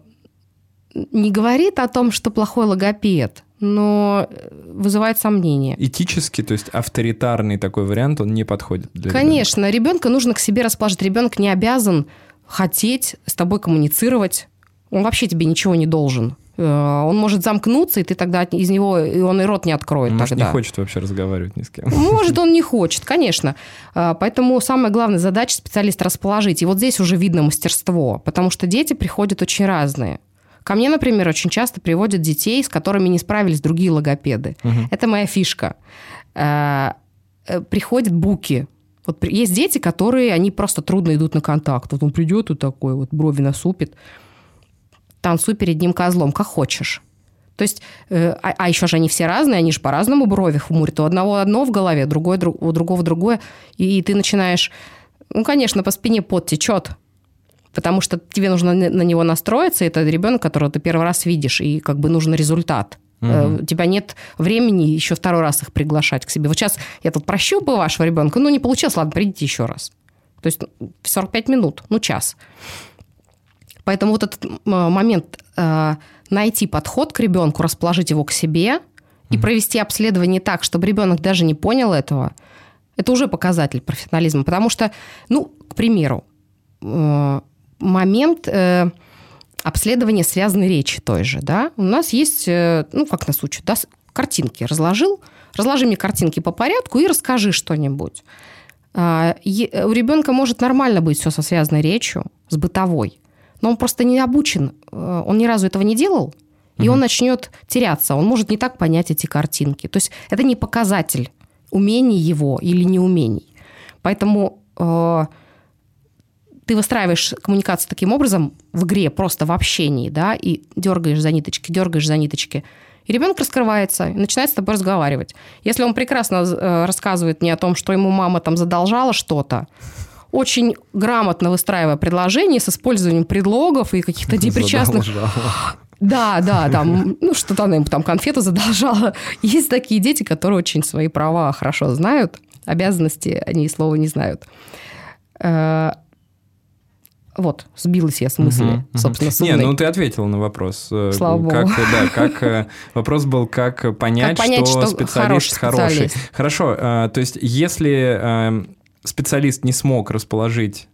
Speaker 2: не говорит о том, что плохой логопед, но вызывает сомнения.
Speaker 1: Этически, то есть авторитарный такой вариант, он не подходит
Speaker 2: для Конечно, ребенка, ребенка нужно к себе расположить. Ребенок не обязан хотеть с тобой коммуницировать. Он вообще тебе ничего не должен. Э, он может замкнуться, и ты тогда из него, и он и рот не откроет.
Speaker 1: Может,
Speaker 2: тогда.
Speaker 1: не хочет вообще разговаривать ни с кем.
Speaker 2: Может, он не хочет, конечно. Э, поэтому самая главная задача специалиста расположить. И вот здесь уже видно мастерство, потому что дети приходят очень разные. Ко мне, например, очень часто приводят детей, с которыми не справились другие логопеды. Угу. Это моя фишка. Э, приходят буки. Вот есть дети, которые, они просто трудно идут на контакт. Вот он придет и такой, вот брови насупит танцуй перед ним козлом, как хочешь. То есть, э, а, а еще же они все разные, они же по-разному брови хмурят. У одного одно в голове, другое, друг, у другого другое. И, и ты начинаешь... Ну, конечно, по спине пот течет, потому что тебе нужно на него настроиться. Это ребенок, которого ты первый раз видишь, и как бы нужен результат. Угу. У тебя нет времени еще второй раз их приглашать к себе. Вот сейчас я тут прощупаю вашего ребенка, ну, не получилось, ладно, придите еще раз. То есть 45 минут, ну, час. Поэтому вот этот момент э, найти подход к ребенку, расположить его к себе и провести обследование так, чтобы ребенок даже не понял этого, это уже показатель профессионализма. Потому что, ну, к примеру, э, момент э, обследования связанной речи той же, да, у нас есть, ну, как нас учат, да, картинки разложил, разложи мне картинки по порядку и расскажи что-нибудь. А, у ребенка может нормально быть все со связанной речью, с бытовой но он просто не обучен, э, он ни разу этого не делал, и угу. он начнет теряться, он может не так понять эти картинки. То есть это не показатель умений его или неумений. Поэтому э, ты выстраиваешь коммуникацию таким образом в игре, просто в общении, да, и дергаешь за ниточки, дергаешь за ниточки. И ребенок раскрывается и начинает с тобой разговаривать. Если он прекрасно э, рассказывает мне о том, что ему мама там задолжала что-то, очень грамотно выстраивая предложение с использованием предлогов и каких-то депричастных... Да, да, там, ну, что-то она им там конфету задолжала. Есть такие дети, которые очень свои права хорошо знают, обязанности они слова не знают. Э, вот, сбилась я с мысли, угу, собственно, с
Speaker 1: Не, ну ты ответила на вопрос.
Speaker 2: Э, Слава
Speaker 1: как,
Speaker 2: богу.
Speaker 1: Да, как э, вопрос был, как понять, как понять что, что специалист хороший. Специалист. Хорошо, то есть если специалист не смог расположить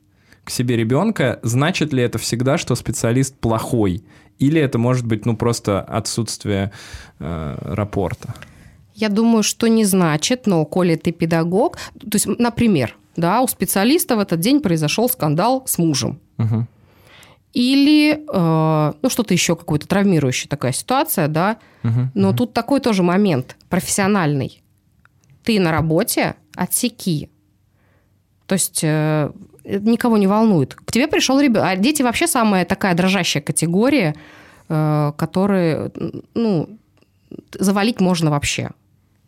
Speaker 1: к себе ребенка, значит ли это всегда, что специалист плохой? Или это может быть ну просто отсутствие э, рапорта?
Speaker 2: Я думаю, что не значит, но коли ты педагог, то есть, например, да, у специалиста в этот день произошел скандал с мужем. Угу. Или, э, ну, что-то еще, какая-то травмирующая такая ситуация, да. Угу, но угу. тут такой тоже момент профессиональный. Ты на работе, отсеки. То есть э, никого не волнует. К тебе пришел ребенок. А дети вообще самая такая дрожащая категория, э, которые, ну, завалить можно вообще.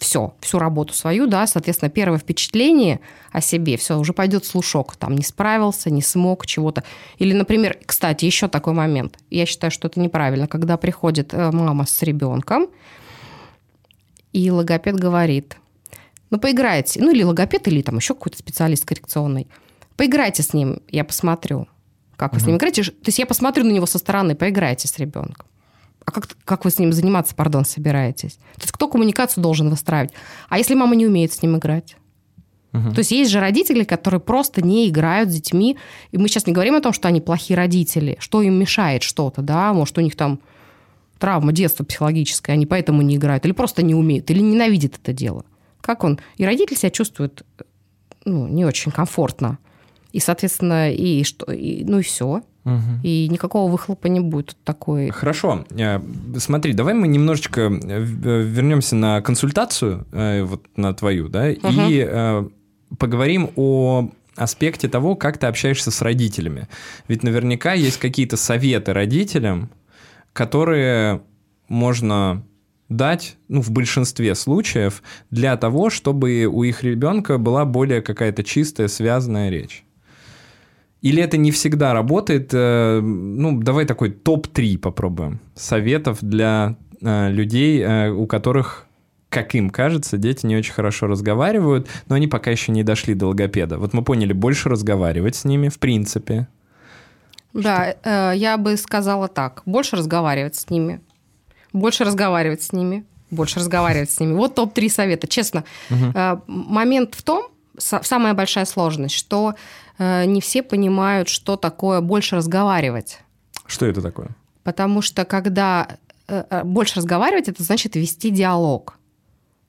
Speaker 2: Все, всю работу свою, да, соответственно, первое впечатление о себе, все, уже пойдет слушок, там, не справился, не смог чего-то. Или, например, кстати, еще такой момент, я считаю, что это неправильно, когда приходит э, мама с ребенком, и логопед говорит, ну, поиграйте. Ну, или логопед, или там еще какой-то специалист коррекционный. Поиграйте с ним, я посмотрю, как вы угу. с ним играете. То есть я посмотрю на него со стороны, поиграйте с ребенком. А как, как вы с ним заниматься, пардон, собираетесь? То есть кто коммуникацию должен выстраивать? А если мама не умеет с ним играть? Угу. То есть есть же родители, которые просто не играют с детьми. И мы сейчас не говорим о том, что они плохие родители, что им мешает что-то, да, может, у них там травма детства психологическая, они поэтому не играют, или просто не умеют, или ненавидят это дело как он... И родитель себя чувствует ну, не очень комфортно. И, соответственно, и что... И, ну и все. Угу. И никакого выхлопа не будет такой.
Speaker 1: Хорошо. Э, смотри, давай мы немножечко э, э, вернемся на консультацию, вот на твою, да, угу. и поговорим о аспекте того, как ты общаешься с родителями. Ведь наверняка есть какие-то советы родителям, которые можно дать, ну, в большинстве случаев, для того, чтобы у их ребенка была более какая-то чистая, связанная речь. Или это не всегда работает? Э, ну, давай такой топ-3 попробуем. Советов для э, людей, э, у которых, как им кажется, дети не очень хорошо разговаривают, но они пока еще не дошли до логопеда. Вот мы поняли, больше разговаривать с ними, в принципе.
Speaker 2: Да, э, я бы сказала так. Больше разговаривать с ними. Больше разговаривать с ними. Больше разговаривать с ними. Вот топ-3 совета. Честно, угу. момент в том, самая большая сложность, что не все понимают, что такое больше разговаривать.
Speaker 1: Что это такое?
Speaker 2: Потому что когда э, э, больше разговаривать, это значит вести диалог.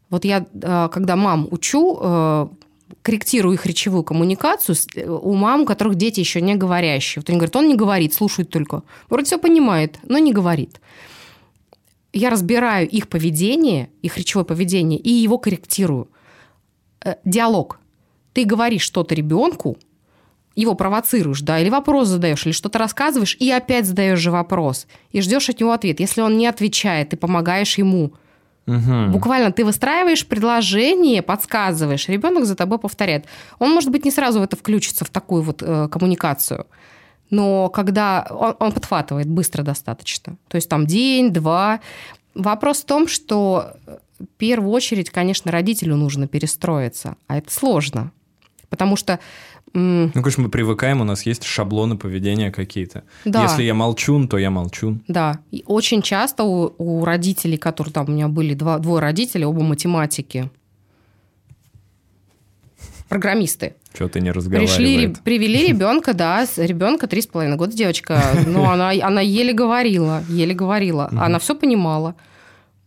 Speaker 2: Вот я, когда мам учу, корректирую их речевую коммуникацию у мам, у которых дети еще не говорящие. Вот они говорят, он не говорит, слушает только. Вроде все понимает, но не говорит. Я разбираю их поведение, их речевое поведение, и его корректирую. Диалог. Ты говоришь что-то ребенку, его провоцируешь, да, или вопрос задаешь, или что-то рассказываешь, и опять задаешь же вопрос, и ждешь от него ответ. Если он не отвечает, ты помогаешь ему. Угу. Буквально ты выстраиваешь предложение, подсказываешь, ребенок за тобой повторяет. Он, может быть, не сразу в это включится, в такую вот э, коммуникацию, но когда он, он подхватывает быстро достаточно, то есть там день, два. Вопрос в том, что в первую очередь, конечно, родителю нужно перестроиться, а это сложно, потому что
Speaker 1: ну, конечно, мы привыкаем, у нас есть шаблоны поведения какие-то. Да. Если я молчун, то я молчун.
Speaker 2: Да. И очень часто у, у родителей, которые там у меня были два, двое родителей, оба математики, программисты.
Speaker 1: Что ты не разговариваешь?
Speaker 2: Пришли, привели ребенка, да, ребенка три с половиной года девочка, но она, она еле говорила, еле говорила, она все понимала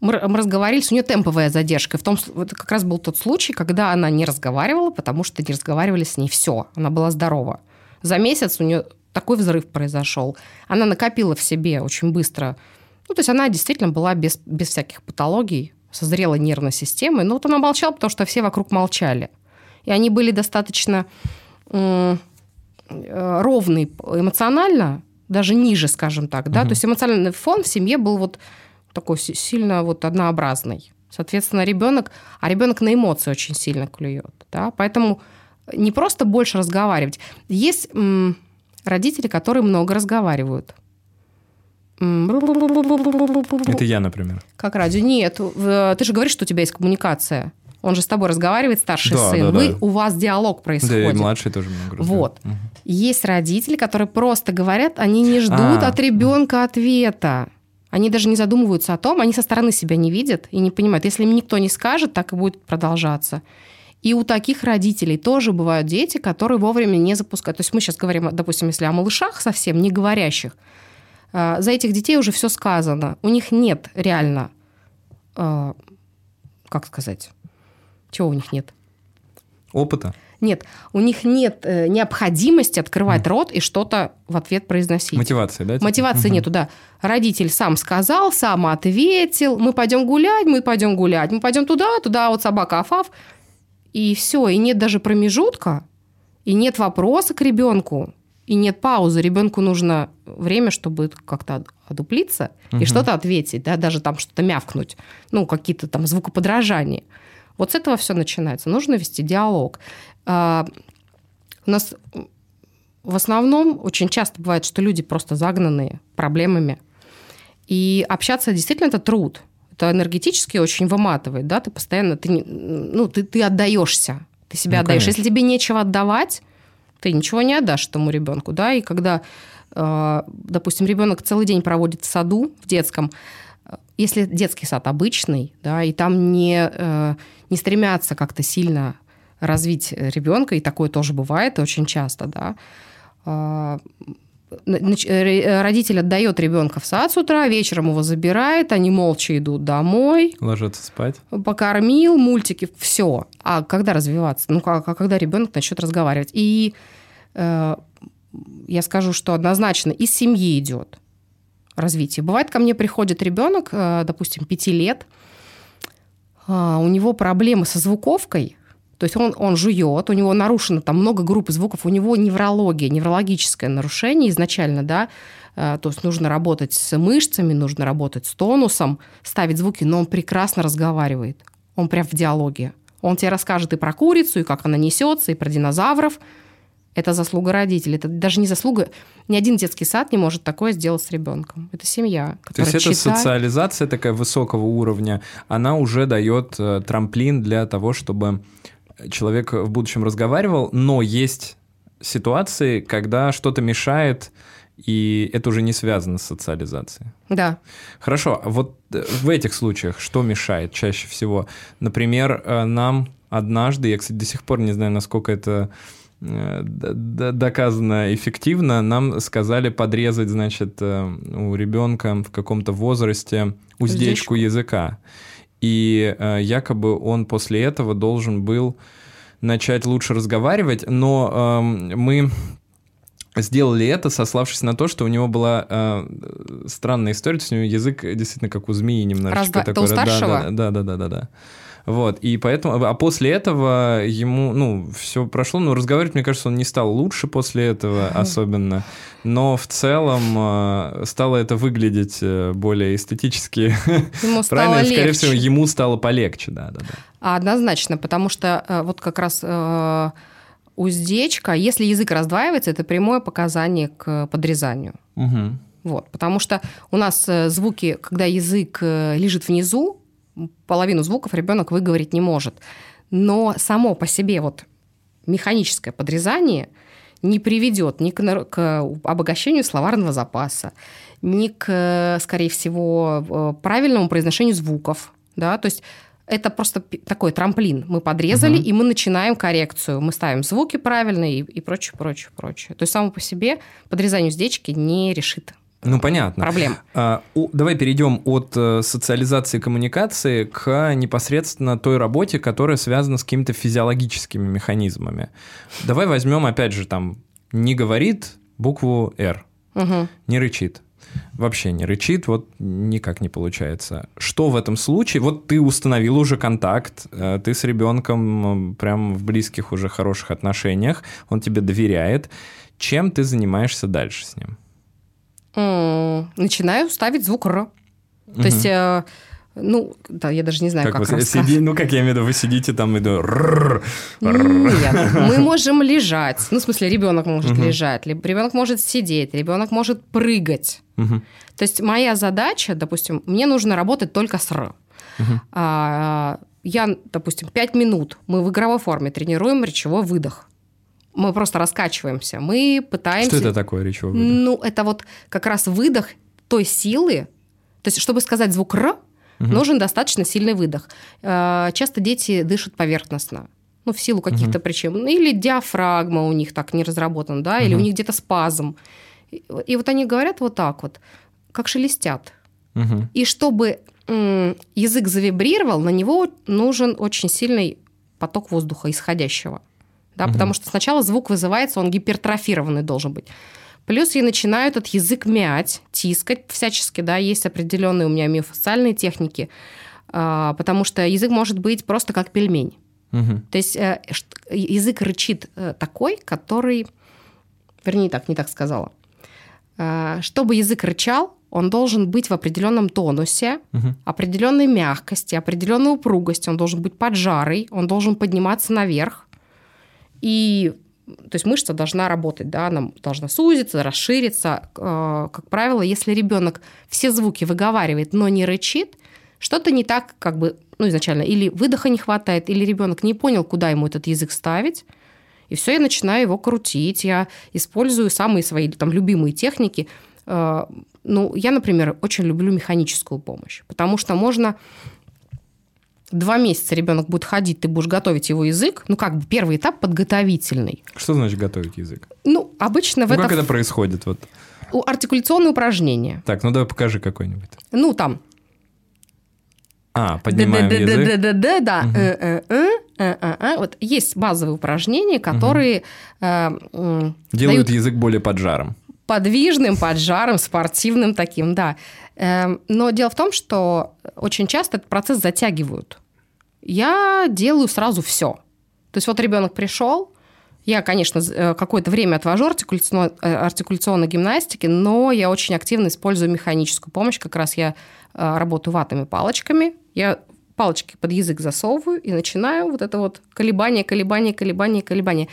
Speaker 2: мы, разговаривали, у нее темповая задержка. В том, вот как раз был тот случай, когда она не разговаривала, потому что не разговаривали с ней все. Она была здорова. За месяц у нее такой взрыв произошел. Она накопила в себе очень быстро. Ну, то есть она действительно была без, без всяких патологий, со зрелой нервной системой. Но вот она молчала, потому что все вокруг молчали. И они были достаточно э, ровные эмоционально, даже ниже, скажем так. Да? Угу. То есть эмоциональный фон в семье был вот такой сильно вот однообразный. Соответственно, ребенок, а ребенок на эмоции очень сильно клюет. Да? Поэтому не просто больше разговаривать. Есть м, родители, которые много разговаривают.
Speaker 1: Это я, например.
Speaker 2: Как радио? Нет, ты же говоришь, что у тебя есть коммуникация. Он же с тобой разговаривает, старший да, сын. Да, Вы, да. У вас диалог происходит.
Speaker 1: Да, и младший тоже много
Speaker 2: Вот. Угу. Есть родители, которые просто говорят, они не ждут а, от ребенка ответа. Они даже не задумываются о том, они со стороны себя не видят и не понимают. Если им никто не скажет, так и будет продолжаться. И у таких родителей тоже бывают дети, которые вовремя не запускают. То есть мы сейчас говорим, допустим, если о малышах совсем не говорящих, а, за этих детей уже все сказано. У них нет реально, а, как сказать, чего у них нет?
Speaker 1: Опыта.
Speaker 2: Нет, у них нет э, необходимости открывать mm. рот и что-то в ответ произносить.
Speaker 1: Мотивации, да?
Speaker 2: Типа? Мотивации угу. нету, да. Родитель сам сказал, сам ответил, мы пойдем гулять, мы пойдем гулять, мы пойдем туда, туда, вот собака Афав. И все, и нет даже промежутка, и нет вопроса к ребенку, и нет паузы. Ребенку нужно время, чтобы как-то одуплиться угу. и что-то ответить, да, даже там что-то мявкнуть, ну, какие-то там звукоподражания. Вот с этого все начинается. Нужно вести диалог. А, у нас в основном очень часто бывает, что люди просто загнанные проблемами. И общаться действительно это труд. Это энергетически очень выматывает, да, ты постоянно, ты, ну, ты, ты отдаешься, ты себя ну, отдаешь. Конечно. Если тебе нечего отдавать, ты ничего не отдашь этому ребенку, да, и когда, а, допустим, ребенок целый день проводит в саду, в детском, если детский сад обычный, да, и там не, э, не стремятся как-то сильно развить ребенка, и такое тоже бывает очень часто, да, а, родитель отдает ребенка в сад с утра, вечером его забирает, они молча идут домой.
Speaker 1: Ложатся спать.
Speaker 2: Покормил, мультики, все. А когда развиваться? Ну, а когда ребенок начнет разговаривать? И э, я скажу, что однозначно из семьи идет развитие. Бывает, ко мне приходит ребенок, э, допустим, пяти лет, а, у него проблемы со звуковкой, то есть он, он жует, у него нарушено там много групп звуков, у него неврология, неврологическое нарушение изначально, да, э, то есть нужно работать с мышцами, нужно работать с тонусом, ставить звуки, но он прекрасно разговаривает, он прям в диалоге. Он тебе расскажет и про курицу, и как она несется, и про динозавров, Это заслуга родителей. Это даже не заслуга... Ни один детский сад не может такое сделать с ребенком. Это семья,
Speaker 1: То есть
Speaker 2: которая
Speaker 1: эта
Speaker 2: читает.
Speaker 1: социализация такая высокого уровня, она уже дает э, трамплин для того, чтобы человек в будущем разговаривал, но есть ситуации, когда что-то мешает, и это уже не связано с социализацией.
Speaker 2: Да.
Speaker 1: Хорошо, а вот э, в этих случаях что мешает чаще всего? Например, э, нам однажды, я, кстати, до сих пор не знаю, насколько это э, доказано эффективно, нам сказали подрезать, значит, у ребенка в каком-то возрасте уздечку
Speaker 2: Уздечку.
Speaker 1: языка. И э, якобы он после этого должен был начать лучше разговаривать, но эм, мы сделали это, сославшись на то, что у него была э, странная история, то есть у него язык действительно как у змеи немножечко
Speaker 2: Это
Speaker 1: такой.
Speaker 2: старшего?
Speaker 1: Да, да, да, да, да, да. Вот, и поэтому, а после этого ему, ну, все прошло, но разговаривать, мне кажется, он не стал лучше после этого особенно, но в целом э, стало это выглядеть э, более эстетически
Speaker 2: Ему стало
Speaker 1: правильно, и, скорее
Speaker 2: легче.
Speaker 1: всего, ему стало полегче, да, да, да.
Speaker 2: А, Однозначно, потому что э, вот как раз э, уздечка, если язык раздваивается, это прямое показание к подрезанию.
Speaker 1: Мгм.
Speaker 2: Вот, потому что у нас звуки, когда язык лежит внизу, половину звуков ребенок выговорить не может. Но само по себе вот механическое подрезание не приведет ни к, к обогащению словарного запаса, ни к, скорее всего, правильному произношению звуков. Да? То есть это просто такой трамплин. Мы подрезали,
Speaker 1: Мгм.
Speaker 2: и мы начинаем коррекцию. Мы ставим звуки правильные и, и прочее, прочее, прочее. То есть само по себе подрезание уздечки не решит
Speaker 1: Ну, понятно.
Speaker 2: проблем.
Speaker 1: А, у- давай перейдем от э, социализации коммуникации к непосредственно той работе, которая связана с какими-то физиологическими механизмами. Давай возьмем, опять же, там, не говорит букву «Р»,
Speaker 2: Мгм.
Speaker 1: не рычит. Вообще не рычит, вот никак не получается. Что в этом случае? Вот ты установил уже контакт, э, ты с ребенком э, прям в близких уже хороших отношениях, он тебе доверяет. Чем ты занимаешься дальше с ним?
Speaker 2: Начинаю ставить звук «р». То есть, э, ну, да, я даже не знаю,
Speaker 1: Как
Speaker 2: как,
Speaker 1: вы
Speaker 2: рассказать.
Speaker 1: сиди, ну как я имею в виду, вы сидите там и рррр,
Speaker 2: Нет, мы можем лежать. Ну, в смысле, ребенок может лежать, ребенок может сидеть, ребенок может прыгать. То есть моя задача, допустим, мне нужно работать только с «р». А, я, допустим, 5 минут мы в игровой форме тренируем речевой выдох. Мы просто раскачиваемся. Мы пытаемся...
Speaker 1: Что это такое речевой выдох?
Speaker 2: Ну, это вот как раз выдох той силы. То есть, чтобы сказать звук «р», нужен достаточно сильный выдох. Э, Часто дети дышат поверхностно. Ну, в силу каких-то причин. Ну, Или диафрагма у них так не разработана, да, или у них где-то спазм. И и вот они говорят вот так вот, как шелестят.
Speaker 1: Мгм.
Speaker 2: И чтобы м, язык завибрировал, на него нужен очень сильный поток воздуха исходящего. Да, Потому что сначала звук вызывается, он гипертрофированный должен быть. Плюс я начинаю этот язык мять, тискать всячески, да, есть определенные у меня миофасциальные техники, а, потому что язык может быть просто как пельмень.
Speaker 1: Мгм.
Speaker 2: То есть э, язык рычит э, такой, который... Вернее, так, не так сказала. Э, Чтобы язык рычал, он должен быть в определенном тонусе,
Speaker 1: Мгм.
Speaker 2: определенной мягкости, определенной упругости, он должен быть поджарый, он должен подниматься наверх. И то есть мышца должна работать, да, она должна сузиться, расшириться. Э, Как правило, если ребенок все звуки выговаривает, но не рычит, что-то не так, как бы, ну, изначально, или выдоха не хватает, или ребенок не понял, куда ему этот язык ставить. И все, я начинаю его крутить. Я использую самые свои там любимые техники. Э, Ну, я, например, очень люблю механическую помощь, потому что можно два месяца ребенок будет ходить, ты будешь готовить его язык. Ну, как бы первый этап подготовительный.
Speaker 1: Что значит готовить язык?
Speaker 2: Ну, обычно в
Speaker 1: Ну,
Speaker 2: это,
Speaker 1: как это происходит? Вот.
Speaker 2: артикуляционные упражнения.
Speaker 1: Так, ну давай покажи какой-нибудь.
Speaker 2: Ну, там.
Speaker 1: А, поднимаем язык.
Speaker 2: Да, да, э, да. Вот есть базовые упражнения, которые э,
Speaker 1: Делают язык более поджаром.
Speaker 2: подвижным, поджаром, спортивным таким, да. Эм, Но дело в том, что очень часто этот процесс затягивают. Я делаю сразу все. То есть вот ребенок пришел, я, конечно, э, какое-то время отвожу артикуляционной, э, артикуляционной гимнастики, но я очень активно использую механическую помощь. Как раз я э, работаю ватными палочками. Я палочки под язык засовываю и начинаю вот это вот колебание, колебание, колебание, колебание.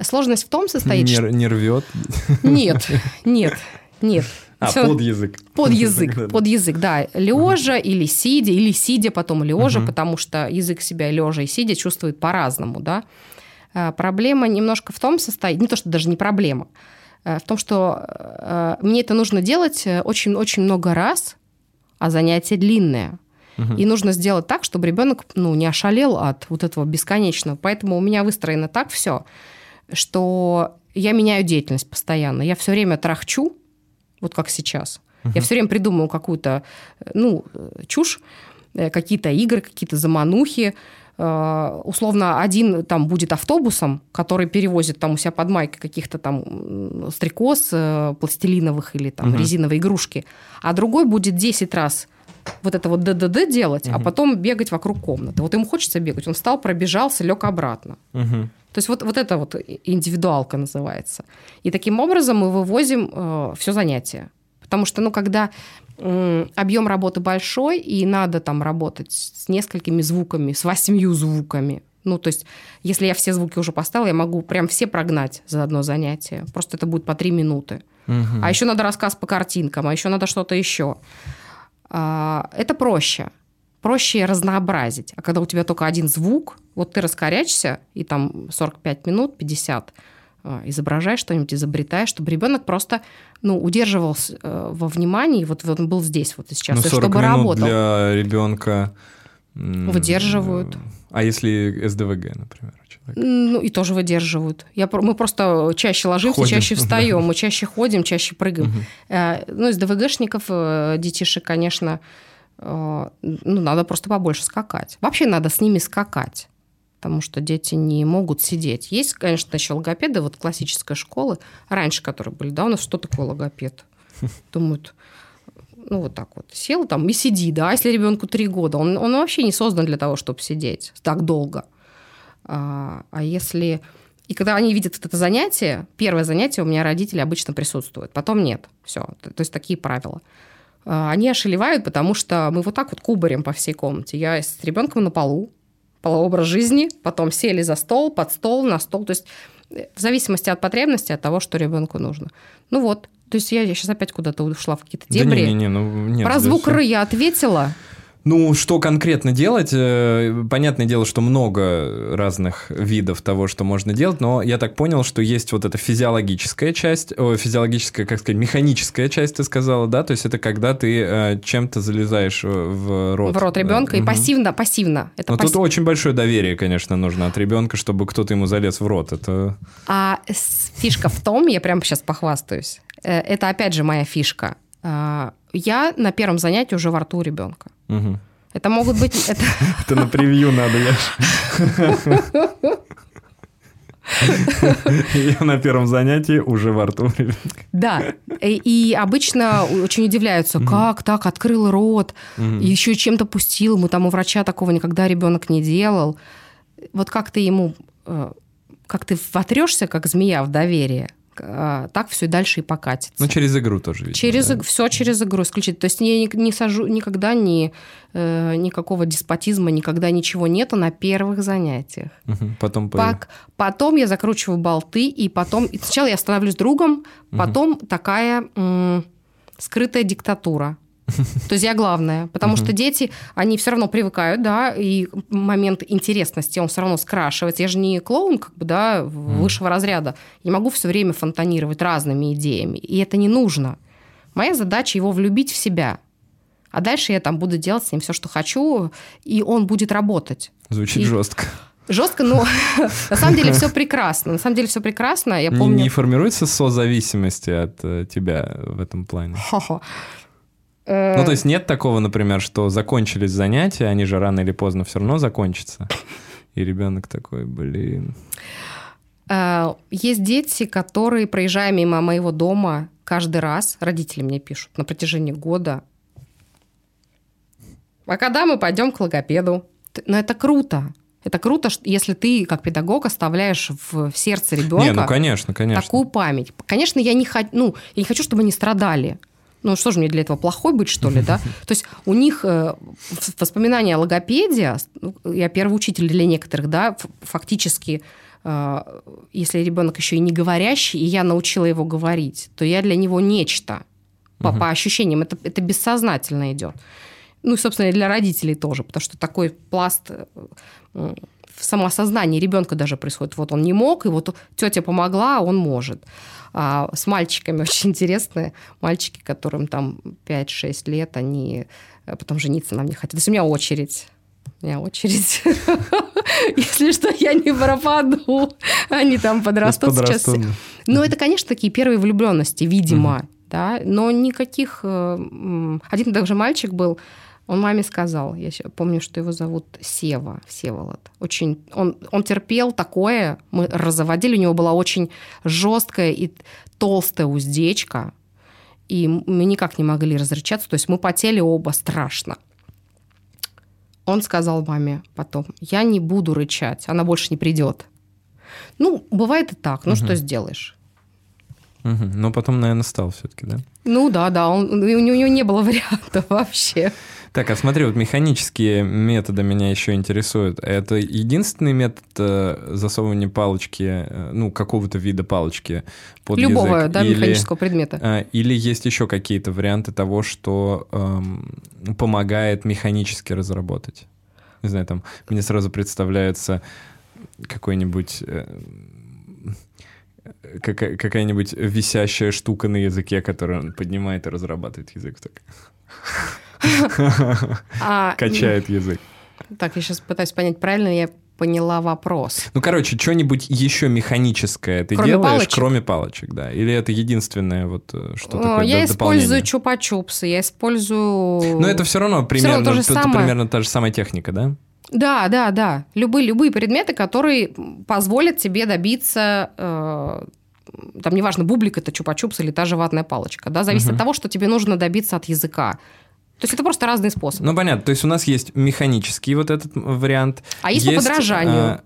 Speaker 2: Сложность в том состоит,
Speaker 1: не, не рвет?
Speaker 2: Нет, нет, нет.
Speaker 1: А, Всё... под язык.
Speaker 2: Под язык, под язык, да. Лежа или сидя, или сидя потом лежа, потому что язык себя лежа и сидя чувствует по-разному, да. А, проблема немножко в том состоит, не то, что даже не проблема, а в том, что а, мне это нужно делать очень-очень э, много раз, а занятие длинное. Угу. И нужно сделать так, чтобы ребенок ну, не ошалел от вот этого бесконечного. Поэтому у меня выстроено так все, что я меняю деятельность постоянно. Я все время трахчу, вот как сейчас. Угу. Я все время придумываю какую-то ну, чушь, э, какие-то игры, какие-то заманухи. Э, условно, один там будет автобусом, который перевозит там у себя под майкой каких-то там стрекоз э, пластилиновых или там угу. резиновые игрушки, а другой будет 10 раз вот это вот ДДД делать, угу. а потом бегать вокруг комнаты. Вот ему хочется бегать. Он встал, пробежался, лег обратно. Угу. То есть вот, вот это вот индивидуалка называется. И таким образом мы вывозим э, все занятие. Потому что, ну, когда э, объем работы большой, и надо там работать с несколькими звуками, с восьмью звуками, ну, то есть, если я все звуки уже поставила, я могу прям все прогнать за одно занятие. Просто это будет по три минуты. Угу. А еще надо рассказ по картинкам, а еще надо что-то еще. А, это проще. Проще разнообразить. А когда у тебя только один звук, вот ты раскорячься, и там 45 минут, 50, а, изображаешь что-нибудь, изобретаешь, чтобы ребенок просто ну, удерживался э, во внимании, вот он был здесь вот сейчас, ну,
Speaker 1: и чтобы минут работал. для ребенка
Speaker 2: выдерживают.
Speaker 1: А если СДВГ, например?
Speaker 2: Ну, и тоже выдерживают. Я, мы просто чаще ложимся, ходим. чаще встаем, мы чаще ходим, чаще прыгаем. Угу. Ну, из ДВГшников э, детишек, конечно, э, ну, надо просто побольше скакать. Вообще надо с ними скакать потому что дети не могут сидеть. Есть, конечно, еще логопеды, вот классическая школы, раньше, которые были, да, у нас что такое логопед? Думают, ну, вот так вот, сел там и сиди, да, если ребенку три года, он, он вообще не создан для того, чтобы сидеть так долго. А, а если... И когда они видят это занятие, первое занятие у меня родители обычно присутствуют, потом нет. Все. То есть такие правила. А, они ошелевают, потому что мы вот так вот кубарем по всей комнате. Я с ребенком на полу, полуобраз жизни, потом сели за стол, под стол, на стол. То есть э, в зависимости от потребности, от того, что ребенку нужно. Ну вот, то есть я, сейчас опять куда-то ушла в какие-то дебри. Да не, не, не, ну, нет, Про звук Р я ответила.
Speaker 1: Ну, что конкретно делать? Э, понятное дело, что много разных видов того, что можно делать, но я так понял, что есть вот эта физиологическая часть, о, физиологическая, как сказать, механическая часть, ты сказала, да? То есть это когда ты э, чем-то залезаешь в рот.
Speaker 2: В рот ребенка да. и угу. пассивно, пассивно.
Speaker 1: Это но пассив... тут очень большое доверие, конечно, нужно от ребенка, чтобы кто-то ему залез в рот. Это...
Speaker 2: А фишка в том, я прямо сейчас похвастаюсь, э, это опять же моя фишка. А, я на первом занятии уже во рту ребенка. Угу. Это могут быть... Это,
Speaker 1: это на превью надо, я на первом занятии уже во рту.
Speaker 2: Да, и обычно очень удивляются, как так, открыл рот, еще чем-то пустил, мы там у врача такого никогда ребенок не делал. Вот как ты ему, э, как ты вотрешься, как змея в доверие, так все и дальше и покатится.
Speaker 1: Ну, через игру тоже. Видимо,
Speaker 2: через, да? Все через игру исключительно. То есть я не, не сажу никогда ни, э, никакого деспотизма, никогда ничего нету на первых занятиях.
Speaker 1: Угу, потом,
Speaker 2: Пак, потом я закручиваю болты, и потом... И сначала я становлюсь другом, потом угу. такая м- скрытая диктатура. То есть я главная. Потому что дети, они все равно привыкают, да, и момент интересности, он все равно скрашивается. Я же не клоун, как бы, да, высшего разряда. Я могу все время фонтанировать разными идеями. И это не нужно. Моя задача его влюбить в себя. А дальше я там буду делать с ним все, что хочу, и он будет работать.
Speaker 1: Звучит и... жестко.
Speaker 2: Жестко, но на самом деле все прекрасно. На самом деле все прекрасно. Я помню...
Speaker 1: не, не формируется созависимости от э, тебя в этом плане? Ну, то есть нет такого, например, что закончились занятия, они же рано или поздно все равно закончатся. И ребенок такой, блин.
Speaker 2: Э, есть дети, которые, проезжая мимо моего дома, каждый раз, родители мне пишут, на протяжении года, а когда мы пойдем к логопеду? Но это круто. Это круто, если ты, как педагог, оставляешь в сердце ребенка не,
Speaker 1: ну, конечно, конечно.
Speaker 2: такую память. Конечно, я не, хочу, ну, я не хочу, чтобы они страдали. Ну, что же мне для этого плохой быть, что ли, да? То есть у них э, воспоминания о логопедии, ну, я первый учитель для некоторых, да, фактически э, если ребенок еще и не говорящий, и я научила его говорить, то я для него нечто. По, угу. по ощущениям, это, это бессознательно идет. Ну и, собственно, и для родителей тоже, потому что такой пласт э, в самосознании ребенка даже происходит. Вот он не мог, и вот тетя помогла, а он может. А с мальчиками очень интересные Мальчики, которым там 5-6 лет, они э, потом жениться нам не хотят. То есть у меня очередь. У меня очередь. Если что, я не пропаду. Они там подрастут сейчас. Ну, это, конечно, такие первые влюбленности, видимо. Да, но никаких... Э, один также мальчик был, он маме сказал, я помню, что его зовут Сева, Всеволод. Очень, он, он терпел такое, мы разоводили, у него была очень жесткая и толстая уздечка, и мы никак не могли разрычаться, то есть мы потели оба страшно. Он сказал маме потом, я не буду рычать, она больше не придет. Ну, бывает и так, ну угу. что сделаешь?
Speaker 1: Угу. Но потом, наверное, стал все-таки, да?
Speaker 2: Ну да, да, он, у него не было вариантов вообще.
Speaker 1: Так, а смотри, вот механические методы меня еще интересуют. Это единственный метод э, засовывания палочки, э, ну, какого-то вида палочки под
Speaker 2: Любого,
Speaker 1: язык?
Speaker 2: да, или, механического предмета.
Speaker 1: Э, или есть еще какие-то варианты того, что эм, помогает механически разработать? Не знаю, там, мне сразу представляется какой-нибудь... Э, какая-нибудь висящая штука на языке, которую он поднимает и разрабатывает язык. Так. А, Качает язык.
Speaker 2: Так, я сейчас пытаюсь понять, правильно я поняла вопрос.
Speaker 1: Ну, короче, что-нибудь еще механическое ты кроме делаешь, палочек? кроме палочек, да? Или это единственное вот э, что такое
Speaker 2: Я использую чупа-чупсы, я использую...
Speaker 1: Но это все равно примерно, все равно то это примерно та же самая техника, да?
Speaker 2: Да, да, да. Любые, любые предметы, которые позволят тебе добиться э, там неважно, бублик это чупа-чупс или та же ватная палочка, да, зависит угу. от того, что тебе нужно добиться от языка. То есть это просто разные способы.
Speaker 1: Ну, понятно. То есть у нас есть механический вот этот вариант.
Speaker 2: А есть, есть по подражанию. А...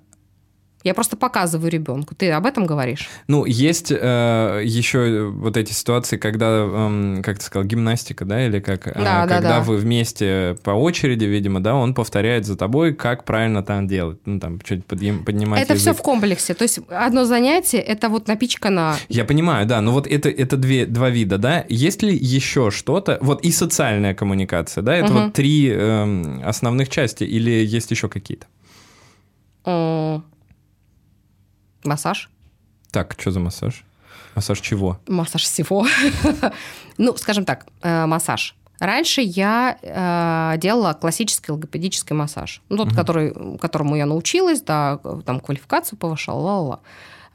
Speaker 2: Я просто показываю ребенку. Ты об этом говоришь?
Speaker 1: Ну, есть э, еще вот эти ситуации, когда, э, как ты сказал, гимнастика, да, или как, э, да, когда да, да. вы вместе по очереди, видимо, да, он повторяет за тобой, как правильно там делать, ну там чуть подъем, поднимать.
Speaker 2: Это
Speaker 1: язык.
Speaker 2: все в комплексе. То есть одно занятие это вот напичкано.
Speaker 1: Я понимаю, да, но вот это это две два вида, да. Есть ли еще что-то? Вот и социальная коммуникация, да, это угу. вот три э, основных части, или есть еще какие-то?
Speaker 2: Массаж.
Speaker 1: Так, что за массаж? Массаж чего?
Speaker 2: Массаж всего. ну, скажем так, э, массаж. Раньше я э, делала классический логопедический массаж. Ну, тот, угу. который, которому я научилась, да, там квалификацию повышала, ла-ла-ла.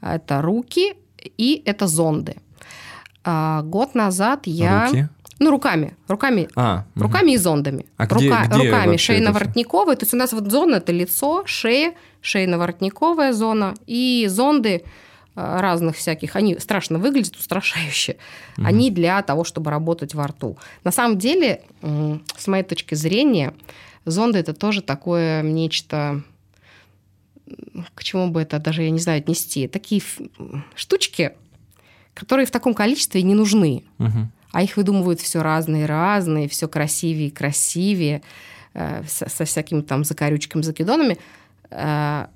Speaker 2: Это руки и это зонды. А, год назад я... Руки? Ну, руками. Руками, а, руками угу. и зондами. А Рука, где, где руками шейно-воротниковые. То есть у нас вот зона – это лицо, шея, шейно-воротниковая зона и зонды э, разных всяких. Они страшно выглядят, устрашающе. Угу. Они для того, чтобы работать во рту. На самом деле, с моей точки зрения, зонды – это тоже такое нечто к чему бы это даже, я не знаю, отнести. Такие штучки, которые в таком количестве не нужны. Угу а их выдумывают все разные, разные, все красивее и красивее, э, со, со всякими там закорючками, закидонами. Э,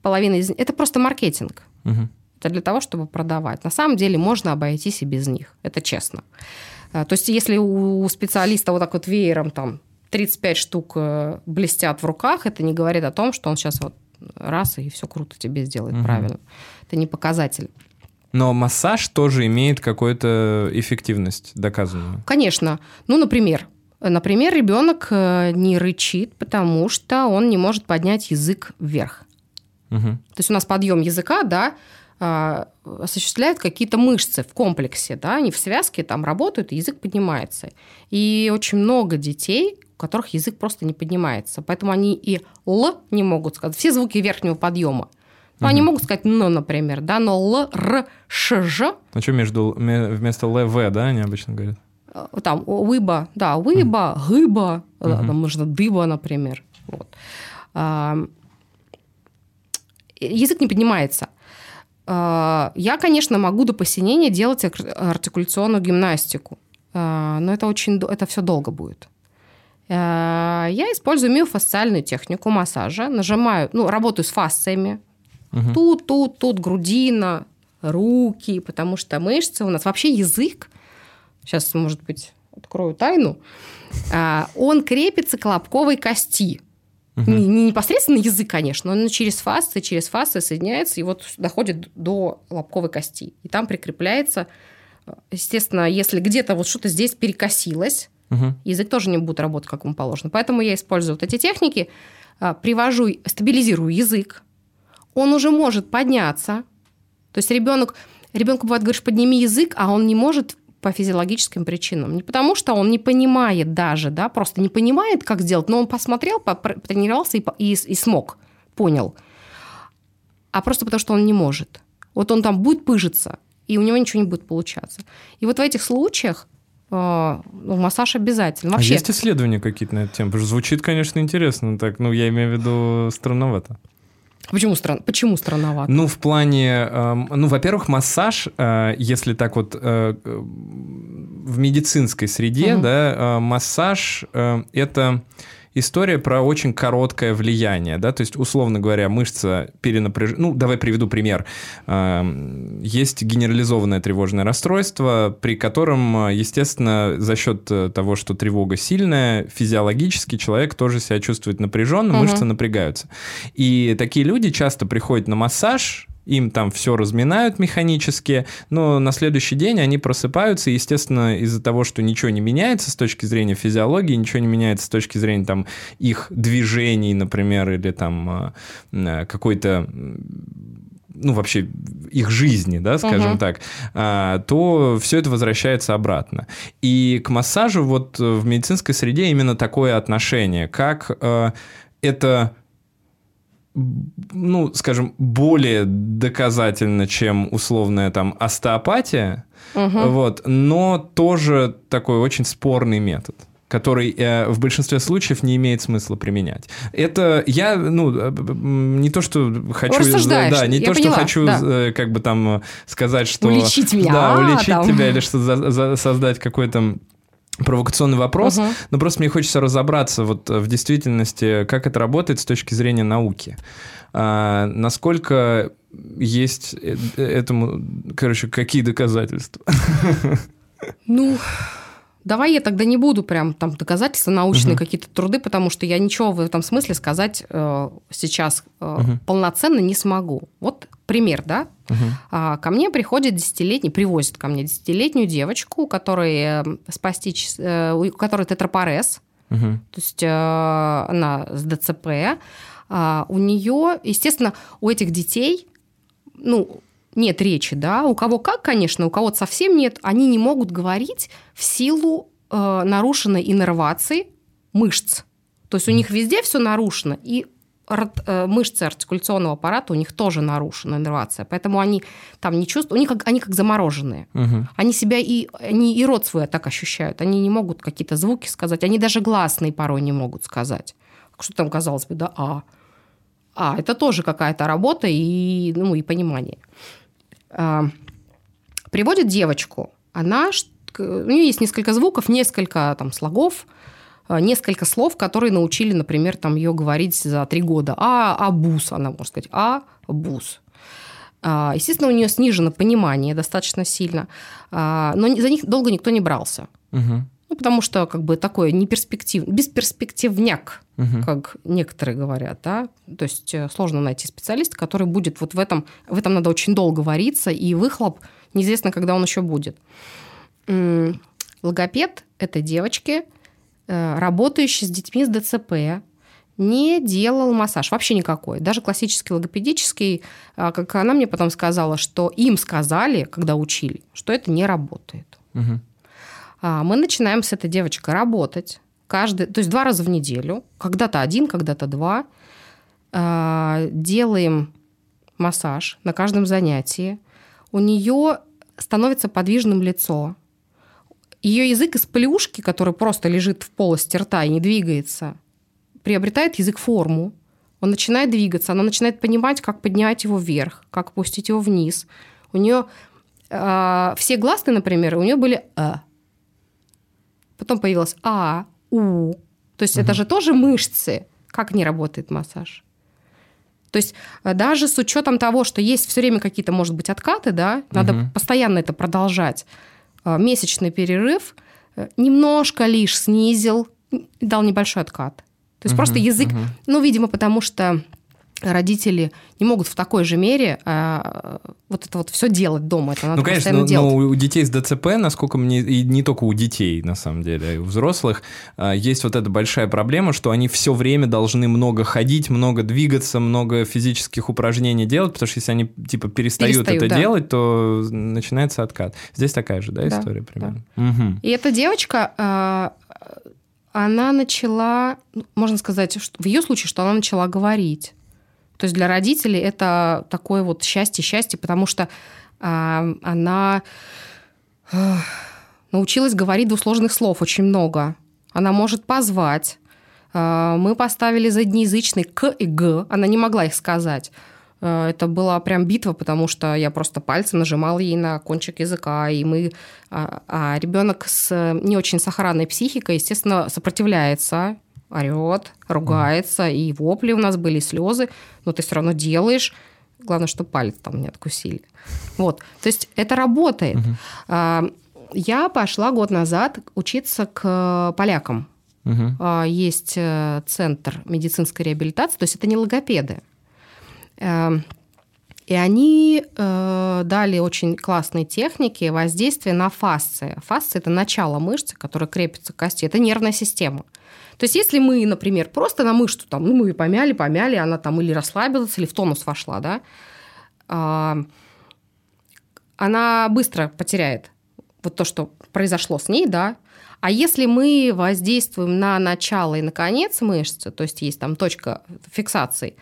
Speaker 2: половина из них... Это просто маркетинг. Угу. Это для того, чтобы продавать. На самом деле можно обойтись и без них. Это честно. Э, то есть если у специалиста вот так вот веером там 35 штук блестят в руках, это не говорит о том, что он сейчас вот раз и все круто тебе сделает угу. правильно. Это не показатель.
Speaker 1: Но массаж тоже имеет какую-то эффективность доказанную.
Speaker 2: Конечно. Ну, например, например, ребенок э, не рычит, потому что он не может поднять язык вверх. Угу. То есть у нас подъем языка, да, а, осуществляют какие-то мышцы в комплексе, да, они в связке там работают, и язык поднимается. И очень много детей, у которых язык просто не поднимается. Поэтому они и «л» не могут сказать. Все звуки верхнего подъема. Ну, угу. они могут сказать «но», например, да, но «л», «р», «ш», «ж».
Speaker 1: А что между, вместо «л», «в», да, они обычно говорят?
Speaker 2: Э, там «выба», да, «выба», угу. «гыба», угу. там можно «дыба», например. Вот. Язык не поднимается. А, я, конечно, могу до посинения делать артикуляционную гимнастику, но это очень, это все долго будет. Я использую миофасциальную технику массажа, нажимаю, ну, работаю с фасциями, Угу. Тут, тут, тут грудина, руки, потому что мышцы у нас вообще язык. Сейчас, может быть, открою тайну. А, он крепится к лобковой кости. Угу. Не, не непосредственно язык, конечно, но через фасции, через фасции соединяется и вот доходит до лобковой кости. И там прикрепляется, естественно, если где-то вот что-то здесь перекосилось, угу. язык тоже не будет работать, как ему положено. Поэтому я использую вот эти техники, а, привожу, стабилизирую язык, он уже может подняться. То есть ребенок, ребенку бывает, говоришь, подними язык, а он не может по физиологическим причинам. Не потому, что он не понимает даже, да, просто не понимает, как сделать, но он посмотрел, потренировался и, и, и смог, понял. А просто потому, что он не может. Вот он там будет пыжиться, и у него ничего не будет получаться. И вот в этих случаях э, ну, массаж обязательно.
Speaker 1: А Вообще... А есть исследования какие-то на эту тему? Потому что звучит, конечно, интересно, так, ну, я имею в виду странновато.
Speaker 2: Почему, стран... Почему странновато?
Speaker 1: Ну, в плане... Э, ну, во-первых, массаж, э, если так вот э, в медицинской среде, угу. да, э, массаж э, это история про очень короткое влияние, да, то есть, условно говоря, мышца перенапряжена, ну, давай приведу пример. Эм, есть генерализованное тревожное расстройство, при котором, естественно, за счет того, что тревога сильная, физиологически человек тоже себя чувствует напряженно, угу. мышцы напрягаются. И такие люди часто приходят на массаж, им там все разминают механически, но на следующий день они просыпаются, и, естественно, из-за того, что ничего не меняется с точки зрения физиологии, ничего не меняется с точки зрения там их движений, например, или там а, э, какой-то ну, вообще их жизни, да, скажем uh-huh. так, а, то все это возвращается обратно. И к массажу вот в медицинской среде именно такое отношение, как э, это ну, скажем, более доказательно, чем условная там остеопатия, угу. вот, но тоже такой очень спорный метод который э, в большинстве случаев не имеет смысла применять. Это я, ну, э, не то, что хочу... Да, не я то, поняла, что хочу да. э, как бы там сказать, что...
Speaker 2: Улечить меня.
Speaker 1: Да, улечить там. тебя или что за, за, создать какой-то провокационный вопрос, угу. но просто мне хочется разобраться вот в действительности, как это работает с точки зрения науки. А, насколько есть э, этому, короче, какие доказательства?
Speaker 2: Ну, Давай я тогда не буду прям там доказательства, научные угу. какие-то труды, потому что я ничего в этом смысле сказать э, сейчас э, угу. полноценно не смогу. Вот пример, да? Угу. Ко мне приходит десятилетний, привозит ко мне десятилетнюю девочку, у которой э, спастич, э, у которой тетрапорез, угу. то есть э, она с ДЦП. А, у нее, естественно, у этих детей, ну, нет речи, да, у кого как, конечно, у кого-то совсем нет, они не могут говорить в силу э, нарушенной иннервации мышц. То есть у них везде все нарушено, и э, мышцы артикуляционного аппарата у них тоже нарушена иннервация, поэтому они там не чувствуют, они как, они как замороженные. Угу. Они себя и, они и рот свой так ощущают, они не могут какие-то звуки сказать, они даже гласные порой не могут сказать. Что там, казалось бы, да, а. А, это тоже какая-то работа и, ну, и понимание. А, приводит девочку. Она, у нее есть несколько звуков, несколько там слогов, несколько слов, которые научили, например, там ее говорить за три года. А, абус, она может сказать, а, бус. А, естественно, у нее снижено понимание достаточно сильно, но за них долго никто не брался. Угу. Ну, потому что как бы такой неперспектив, бесперспективняк, угу. как некоторые говорят, да. То есть э, сложно найти специалиста, который будет вот в этом, в этом надо очень долго вариться, и выхлоп неизвестно, когда он еще будет. Логопед этой девочки, э, работающий с детьми с ДЦП, не делал массаж, вообще никакой. Даже классический логопедический, а, как она мне потом сказала, что им сказали, когда учили, что это не работает. Угу. Мы начинаем с этой девочкой работать каждый, то есть два раза в неделю, когда-то один, когда-то два, а, делаем массаж на каждом занятии. У нее становится подвижным лицо. Ее язык из плюшки, который просто лежит в полости рта и не двигается, приобретает язык форму. Он начинает двигаться, она начинает понимать, как поднять его вверх, как опустить его вниз. У нее э, все гласные, например, у нее были э, потом появилось А, У. То есть угу. это же тоже мышцы. Как не работает массаж? То есть э, даже с учетом того, что есть все время какие-то, может быть, откаты, да, надо угу. постоянно это продолжать. Э, месячный перерыв э, немножко лишь снизил, дал небольшой откат. То есть угу, просто язык, угу. ну, видимо, потому что родители не могут в такой же мере а, вот это вот все делать дома. Это надо
Speaker 1: ну, конечно, но, делать. но у детей с ДЦП, насколько мне, и не только у детей, на самом деле, и у взрослых, а, есть вот эта большая проблема, что они все время должны много ходить, много двигаться, много физических упражнений делать, потому что если они типа перестают, перестают это да. делать, то начинается откат. Здесь такая же, да, история да, примерно?
Speaker 2: Да. Угу. И эта девочка а, она начала, ну, можно сказать, в ее случае, что она начала говорить. То есть для родителей это такое вот счастье-счастье, потому что э, она э, научилась говорить двусложных слов очень много. Она может позвать. Э, мы поставили заднеязычный «к» и «г». Она не могла их сказать. Э, это была прям битва, потому что я просто пальцем нажимала ей на кончик языка, и мы... А, а ребенок с не очень сохранной психикой, естественно, сопротивляется орет, ругается, и вопли у нас были, и слезы, но ты все равно делаешь. Главное, что палец там не откусили. Вот. То есть это работает. Угу. Я пошла год назад учиться к полякам. Угу. Есть э, центр медицинской реабилитации, то есть это не логопеды. Эм, и они э, дали очень классные техники воздействия на фасции. Фасция – это начало мышцы, которая крепится к кости. Это нервная система. То есть если мы, например, просто на мышцу, там, ну, мы ее помяли, помяли, она там или расслабилась, или в тонус вошла, да, а, она быстро потеряет вот то, что произошло с ней, да, а если мы воздействуем на начало и на конец мышцы, то есть есть там точка фиксации,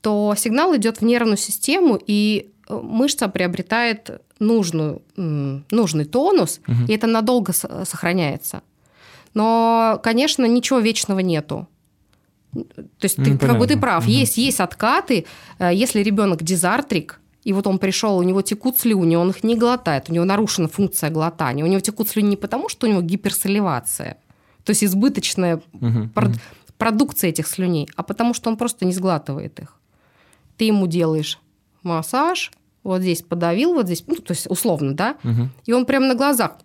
Speaker 2: то сигнал идет в нервную систему, и э, мышца приобретает нужную, нужный тонус, угу. и это надолго сохраняется. Но, конечно, ничего вечного нету. То есть ты, как бы ты прав, угу. есть, есть откаты. Э, если ребенок дизартрик, и вот он пришел, у него текут слюни, он их не глотает, у него нарушена функция глотания. У него текут слюни не потому, что у него гиперсоливация, то есть избыточная угу, прод- угу. продукция этих слюней, а потому что он просто не сглатывает их. Ты ему делаешь массаж, вот здесь подавил, вот здесь, ну, то есть условно, да, угу. и он прямо на глазах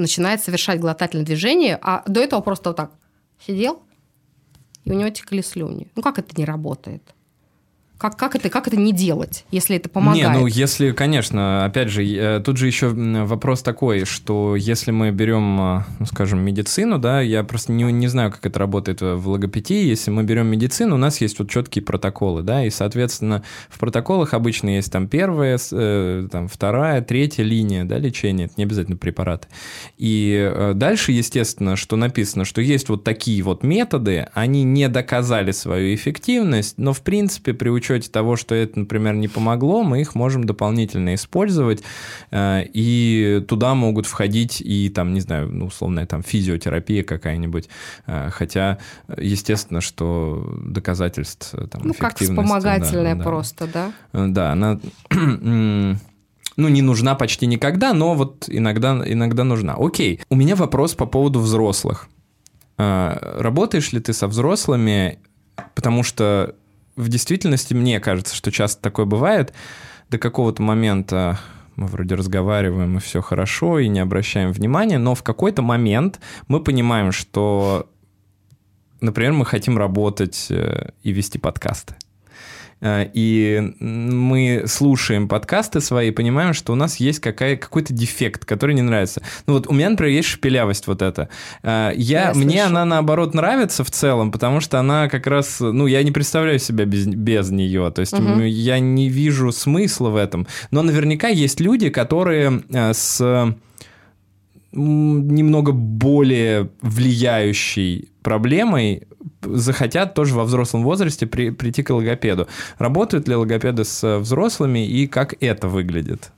Speaker 2: начинает совершать глотательное движение, а до этого просто вот так сидел, и у него текли слюни. Ну как это не работает? Как, как, это, как это не делать, если это помогает?
Speaker 1: Не, ну если, конечно, опять же, э, тут же еще вопрос такой, что если мы берем, э, ну, скажем, медицину, да, я просто не, не знаю, как это работает в логопедии, если мы берем медицину, у нас есть вот четкие протоколы, да, и, соответственно, в протоколах обычно есть там первая, э, там вторая, третья линия, да, лечения, это не обязательно препараты. И дальше, естественно, что написано, что есть вот такие вот методы, они не доказали свою эффективность, но, в принципе, при учете того, что это, например, не помогло, мы их можем дополнительно использовать, э, и туда могут входить и там, не знаю, ну, условная там физиотерапия какая-нибудь, э, хотя, естественно, что доказательств э, там,
Speaker 2: Ну, как вспомогательная да, просто, да?
Speaker 1: Да, она ну, не нужна почти никогда, но вот иногда, иногда нужна. Окей, у меня вопрос по поводу взрослых. Работаешь ли ты со взрослыми, потому что в действительности мне кажется, что часто такое бывает. До какого-то момента мы вроде разговариваем, и все хорошо, и не обращаем внимания, но в какой-то момент мы понимаем, что, например, мы хотим работать э, и вести подкасты. Э, и мы слушаем подкасты свои и понимаем, что у нас есть какая, какой-то дефект, который не нравится. Ну вот у меня, например, есть шепелявость вот эта. Э, я, я мне слышу. она, наоборот, нравится в целом, потому что она как раз... Ну, я не представляю себя без, без нее. То есть угу. я не вижу смысла в этом. Но наверняка есть люди, которые э, с немного более влияющей проблемой захотят тоже во взрослом возрасте при, прийти к логопеду. Работают ли логопеды с взрослыми и как это выглядит?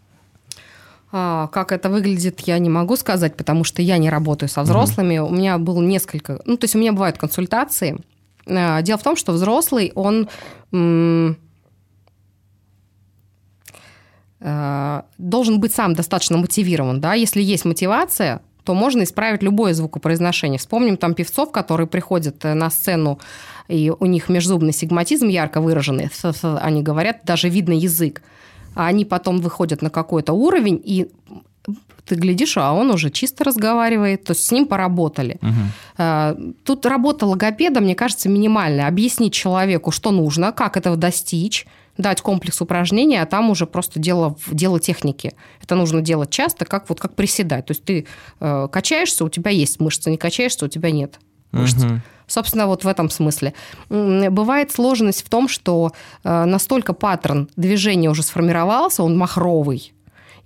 Speaker 2: А, как это выглядит, я не могу сказать, потому что я не работаю со взрослыми. Угу. У меня было несколько... Ну, то есть у меня бывают консультации. А, дело в том, что взрослый, он а, должен быть сам достаточно мотивирован. Да? Если есть мотивация, то можно исправить любое звукопроизношение. Вспомним там певцов, которые приходят э, на сцену, и у них межзубный сигматизм ярко выраженный, они говорят, даже видно язык. А они потом выходят на какой-то уровень, и ты глядишь, а он уже чисто разговаривает, то есть с ним поработали. Угу. Тут работа логопеда, мне кажется, минимальная. Объяснить человеку, что нужно, как этого достичь, дать комплекс упражнений, а там уже просто дело, дело техники. Это нужно делать часто, как, вот, как приседать. То есть ты э, качаешься, у тебя есть мышцы, не качаешься, у тебя нет мышц. Угу. Собственно, вот в этом смысле. Бывает сложность в том, что э, настолько паттерн движения уже сформировался, он махровый,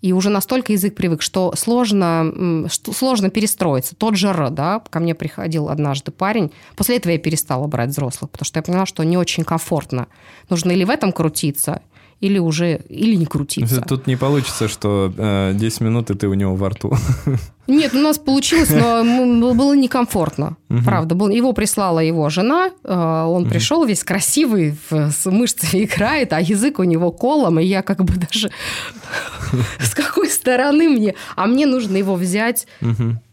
Speaker 2: и уже настолько язык привык, что сложно, что сложно перестроиться. Тот же Р, да, ко мне приходил однажды парень, после этого я перестала брать взрослых, потому что я поняла, что не очень комфортно. Нужно или в этом крутиться, или уже или не крутиться.
Speaker 1: Тут не получится, что э, 10 минут и ты у него во рту.
Speaker 2: Нет, у нас получилось, но было некомфортно. Правда. Был, его прислала его жена. Э, он пришел весь красивый, с мышцами играет, а язык у него колом. И я как бы даже... С какой стороны мне? А мне нужно его взять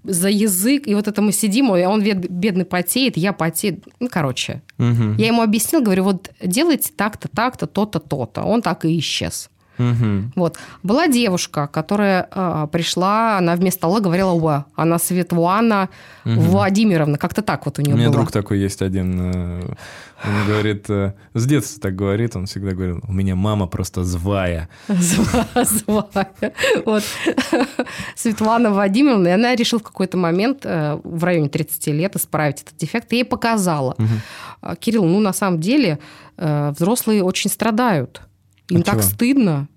Speaker 2: за язык. И вот это мы сидим, и он бедный потеет, я потею. Ну, короче. Я ему объяснил, говорю, вот делайте так-то, так-то, то-то, то-то. Он так и исчез. Угу. Вот. Была девушка, которая э, пришла, она вместо Алла говорила «Уа». Она Светлана угу. Владимировна. Как-то так вот у нее
Speaker 1: У меня
Speaker 2: было.
Speaker 1: друг такой есть один. Э, он говорит, э, с детства так говорит, он всегда говорил, у меня мама просто звая.
Speaker 2: Звая. Вот. Светлана Владимировна, и она решила в какой-то момент э, в районе 30 лет исправить этот дефект. И ей показала. Угу. Кирилл, ну на самом деле взрослые очень страдают им а так чего? стыдно.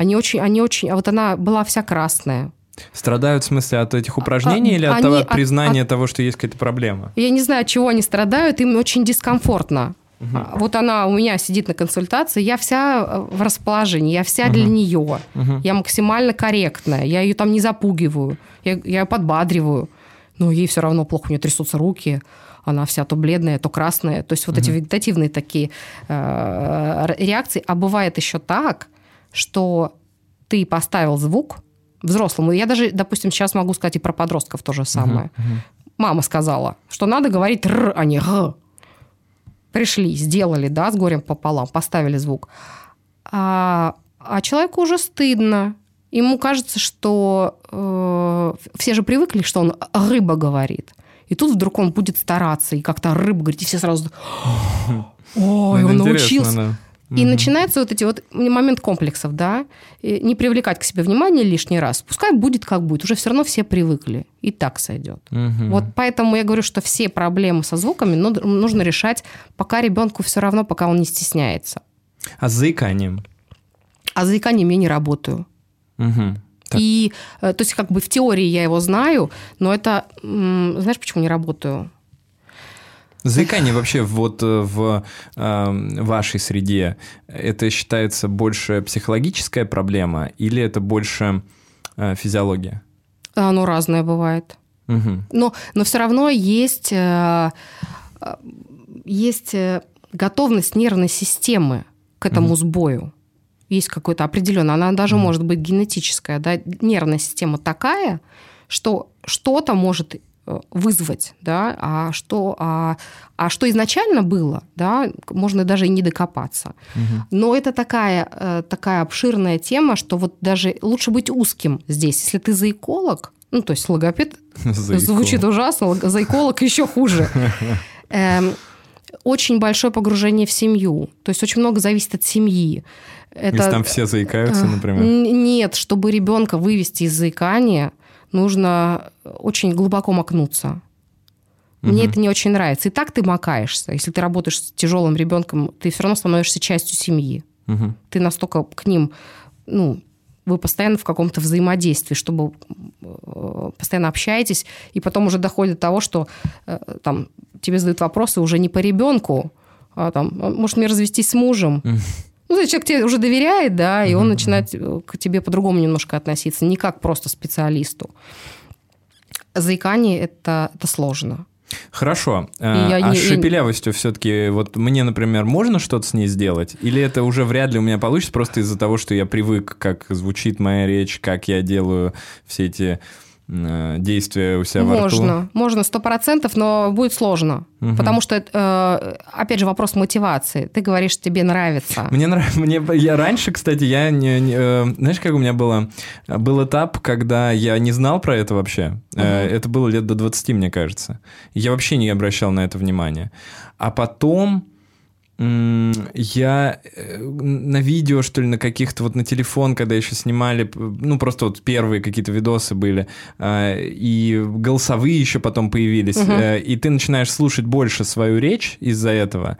Speaker 2: Они очень, они очень... А вот она была вся красная.
Speaker 1: Страдают в смысле от этих упражнений а, или от, они, того, от признания от, того, что есть какая-то проблема?
Speaker 2: Я не знаю, от чего они страдают, им очень дискомфортно. Угу. Вот она у меня сидит на консультации, я вся э, в расположении, я вся угу. для нее, угу. я максимально корректная, я ее там не запугиваю, я, я ее подбадриваю, но ей все равно плохо, у нее трясутся руки, она вся то бледная, то красная. То есть вот угу. эти вегетативные такие э, реакции. А бывает еще так, что ты поставил звук взрослому. Я даже, допустим, сейчас могу сказать и про подростков то же самое. Угу, угу. Мама сказала, что надо говорить р, а не г. Пришли, сделали, да, с горем пополам, поставили звук. А, а человеку уже стыдно. Ему кажется, что э, все же привыкли, что он рыба говорит. И тут вдруг он будет стараться и как-то рыбу говорить, и все сразу... Ой, он научился. И угу. начинается вот эти вот момент комплексов, да, и не привлекать к себе внимание лишний раз. Пускай будет как будет, уже все равно все привыкли, и так сойдет. Угу. Вот поэтому я говорю, что все проблемы со звуками нужно решать, пока ребенку все равно, пока он не стесняется.
Speaker 1: А с заиканием?
Speaker 2: А с заиканием я не работаю. Угу. Так. И, э, то есть, как бы в теории я его знаю, но это, знаешь, почему не работаю?
Speaker 1: Заикание вообще вот э, в э, вашей среде, это считается больше психологическая проблема или это больше э, физиология?
Speaker 2: Оно разное бывает. Угу. Но, но все равно есть, э, есть готовность нервной системы к этому угу. сбою есть какой-то определенный, она даже mm. может быть генетическая, да, нервная система такая, что что-то может вызвать, да, а что, а, а что изначально было, да, можно даже и не докопаться. Угу. Но это такая, э, такая обширная тема, что вот даже лучше быть узким здесь. Если ты заиколог, ну, то есть логопед звучит ужасно, заиколог еще хуже. Эм, очень большое погружение в семью. То есть очень много зависит от семьи.
Speaker 1: Это... Если там все заикаются, например?
Speaker 2: Нет, чтобы ребенка вывести из заикания, нужно очень глубоко макнуться. Мне угу. это не очень нравится. И так ты макаешься. Если ты работаешь с тяжелым ребенком, ты все равно становишься частью семьи. Угу. Ты настолько к ним, ну, вы постоянно в каком-то взаимодействии, чтобы э, постоянно общаетесь, и потом уже доходит до того, что э, там тебе задают вопросы уже не по ребенку, а там, «А может мне развестись с мужем? Ну, то человек тебе уже доверяет, да, и он начинает э, к тебе по-другому немножко относиться, не как просто специалисту. Заикание это, это сложно.
Speaker 1: Хорошо. А, я а не... с шепелявостью все-таки, вот мне, например, можно что-то с ней сделать? Или это уже вряд ли у меня получится просто из-за того, что я привык, как звучит моя речь, как я делаю все эти э, действия у себя во рту?
Speaker 2: Можно, можно сто процентов, но будет сложно.
Speaker 1: Мгм.
Speaker 2: Потому что, э, опять же, вопрос мотивации. Ты говоришь, тебе нравится.
Speaker 1: Мне нравится, мне, я раньше, кстати, я не, не, э, знаешь, как у меня было, был этап, когда я не знал про это вообще. Э, Это было лет до 20, мне кажется. Я вообще не обращал на это внимания. А потом я э, на видео, что ли, на каких-то, вот на телефон, когда еще снимали, ну, просто вот первые какие-то видосы были, э, и голосовые еще потом появились, э, и ты начинаешь слушать больше свою речь из-за этого,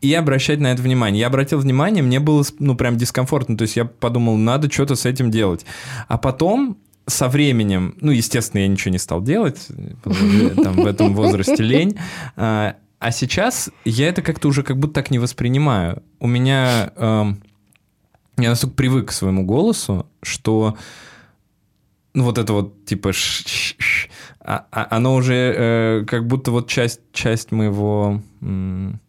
Speaker 1: и обращать на это внимание. Я обратил внимание, мне было, ну, прям дискомфортно, то есть я подумал, надо что-то с этим делать. А потом со временем, ну, естественно, я ничего не стал делать, что там в этом возрасте лень, а сейчас я это как-то уже как будто так не воспринимаю. У меня... эм, я настолько привык к своему голосу, что ну, вот это вот типа ш- ш- ш- а- а- оно уже э, как будто вот часть, часть моего... м,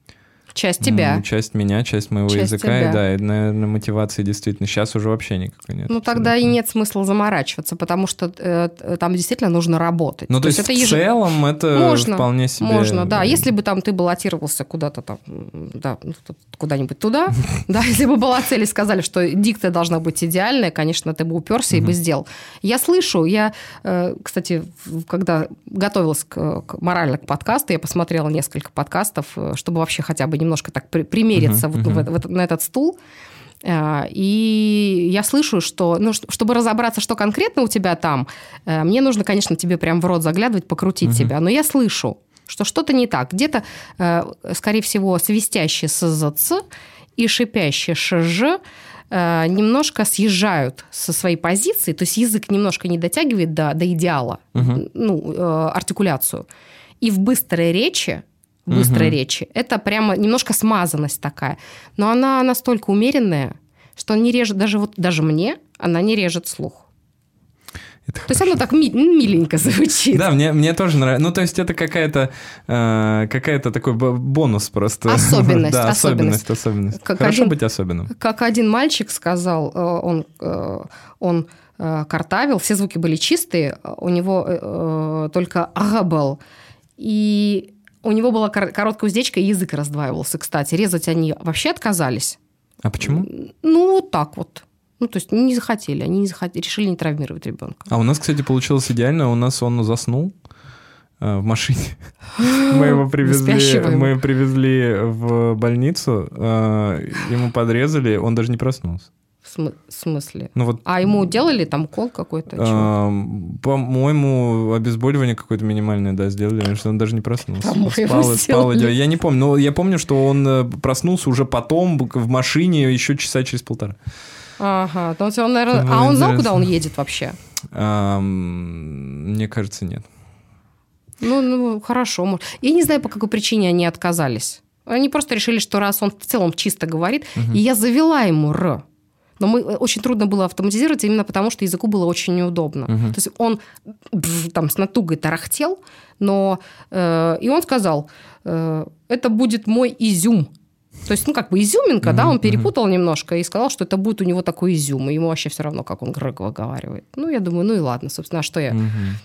Speaker 2: Часть тебя.
Speaker 1: м, часть меня, часть моего
Speaker 2: Часть
Speaker 1: языка.
Speaker 2: тебя.
Speaker 1: И да, и, наверное, мотивации действительно сейчас уже вообще никакой нет.
Speaker 2: Ну, тогда и нет смысла заморачиваться, потому что э, там действительно нужно работать.
Speaker 1: Ну, то, есть,
Speaker 2: это
Speaker 1: в
Speaker 2: еж-
Speaker 1: целом это
Speaker 2: Можно,
Speaker 1: вполне себе...
Speaker 2: Можно, да. Если бы там ты баллотировался куда-то там, да, ну, куда-нибудь туда, да, если бы была цель и сказали, что дикция должна быть идеальная, конечно, ты бы уперся и бы сделал. Я слышу, я, э, кстати, когда готовилась морально к подкасту, я посмотрела несколько подкастов, э, чтобы вообще хотя бы немножко так при- примериться
Speaker 1: Мгм,
Speaker 2: вот это- в это- на этот стул. Э, И я слышу, что, ну, чтобы разобраться, что конкретно у тебя там, э, мне нужно, конечно, тебе прям в рот заглядывать, покрутить
Speaker 1: Мгм.
Speaker 2: тебя. Но я слышу, что что-то не так. Где-то, э, скорее всего, свистящий СЗЦ и шипящий ШЖ э, немножко съезжают со своей позиции, то есть язык немножко не дотягивает до, до идеала,
Speaker 1: Мгм.
Speaker 2: ну, артикуляцию. И в быстрой речи, быстрой
Speaker 1: Мгм.
Speaker 2: речи, это прямо немножко смазанность такая. Но она настолько умеренная, что не режет, даже вот даже мне, она не режет слух.
Speaker 1: Это
Speaker 2: То есть оно так ми- миленько звучит.
Speaker 1: Да, мне, мне тоже нравится. Ну, то есть это какая-то э, какая-то такой бонус просто.
Speaker 2: Особенность,
Speaker 1: да,
Speaker 2: особенность.
Speaker 1: особенность.
Speaker 2: Как
Speaker 1: Хорошо
Speaker 2: один-
Speaker 1: быть особенным.
Speaker 2: Как один мальчик сказал, э, он, э, он э, картавил, все звуки были чистые, у него э, только ага был. И у него была кор- короткая уздечка, и язык раздваивался, кстати. Резать они вообще отказались.
Speaker 1: А почему?
Speaker 2: Ну, вот так вот. Ну, то есть не захотели, они не захотели, решили не травмировать ребенка.
Speaker 1: А у нас, кстати, получилось идеально. У нас он заснул э, в машине. Мы его привезли, мы привезли в больницу, э, ему подрезали, он даже не проснулся.
Speaker 2: Смысле?
Speaker 1: Ну вот
Speaker 2: А ему делали там кол какой-то?
Speaker 1: Эм, По-моему, обезболивание какое-то минимальное, да, сделали, потому что он даже не проснулся. Спал, спал. Я не помню, но я помню, что он э, проснулся уже потом в машине еще часа через полтора.
Speaker 2: Ага, то он, наверное...
Speaker 1: Это
Speaker 2: А он знал, куда он едет вообще?
Speaker 1: Эм, Мне кажется, нет.
Speaker 2: Ну, ну, хорошо. Я не знаю, по какой причине они отказались. Они просто решили, что раз он в целом чисто говорит, и я завела ему «р». Но мы, э, очень трудно было автоматизировать именно потому, что языку было очень неудобно.
Speaker 1: Мгм.
Speaker 2: То есть он там с натугой тарахтел, но... э, и он сказал, э, это будет мой изюм. То есть, ну, как бы изюминка, да,
Speaker 1: Мгм,
Speaker 2: он перепутал немножко и сказал, что это будет у него такой изюм, и ему вообще все равно, как он грыг выговаривает. Ну, я думаю, ну и ладно, собственно, а что я...
Speaker 1: Мгм.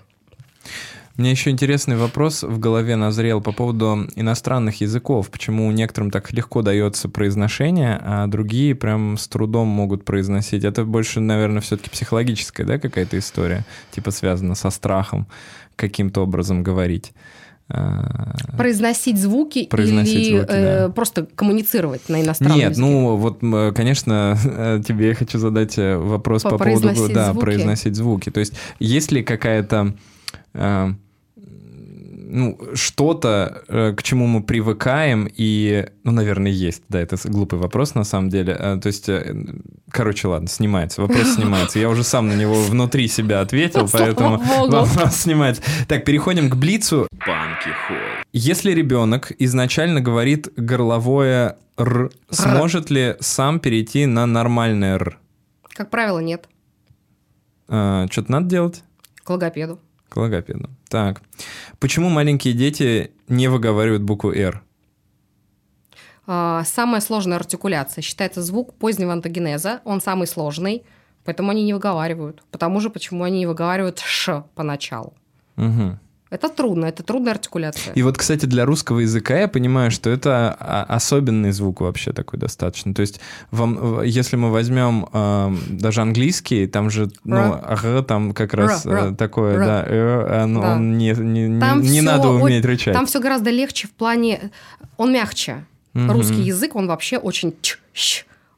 Speaker 1: Мне еще интересный вопрос в голове назрел по поводу иностранных языков. Почему некоторым так легко дается произношение, а другие прям с трудом могут произносить? Это больше, наверное, все-таки психологическая, да, какая-то история, типа связана со страхом каким-то образом говорить. А,
Speaker 2: Произносить звуки
Speaker 1: Произносить
Speaker 2: или
Speaker 1: звуки,
Speaker 2: э,
Speaker 1: да.
Speaker 2: просто коммуницировать на иностранном
Speaker 1: Нет,
Speaker 2: языке?
Speaker 1: ну вот, конечно, тебе я хочу задать э, вопрос
Speaker 2: По-
Speaker 1: по, поводу, да,
Speaker 2: звуки?
Speaker 1: произносить звуки. То есть, есть ли какая-то э, ну, что-то, э, к чему мы привыкаем, и, ну, наверное, есть, да, это глупый вопрос на самом деле. Э, То есть, э, короче, ладно, снимается, вопрос снимается. Я уже сам на него внутри себя ответил, поэтому вопрос снимается. Так, переходим к Блицу. Если ребенок изначально говорит горловое «р», сможет ли сам перейти на нормальное «р»?
Speaker 2: Как правило, нет.
Speaker 1: Что-то надо делать?
Speaker 2: К логопеду.
Speaker 1: К логопеду. Так. Почему маленькие дети не выговаривают букву «р»?
Speaker 2: А, Самая сложная артикуляция. Считается звук позднего антогенеза. Он самый сложный. Поэтому они не выговаривают. Потому же, почему они не выговаривают «ш» поначалу.
Speaker 1: Мгм.
Speaker 2: Это трудно, это трудная артикуляция.
Speaker 1: И вот, кстати, для русского языка я понимаю, что это а, особенный звук вообще такой достаточно. То есть, вам, если мы возьмем эм, даже английский, там же, ну, ага, там как раз
Speaker 2: Ра,
Speaker 1: э,
Speaker 2: ра,
Speaker 1: такое,
Speaker 2: ра.
Speaker 1: да, э, он,
Speaker 2: Да.
Speaker 1: он не, не,
Speaker 2: Там
Speaker 1: не
Speaker 2: всё
Speaker 1: надо уметь рычать.
Speaker 2: Там все гораздо легче в плане... Он мягче.
Speaker 1: Мгм.
Speaker 2: Русский язык, он вообще очень...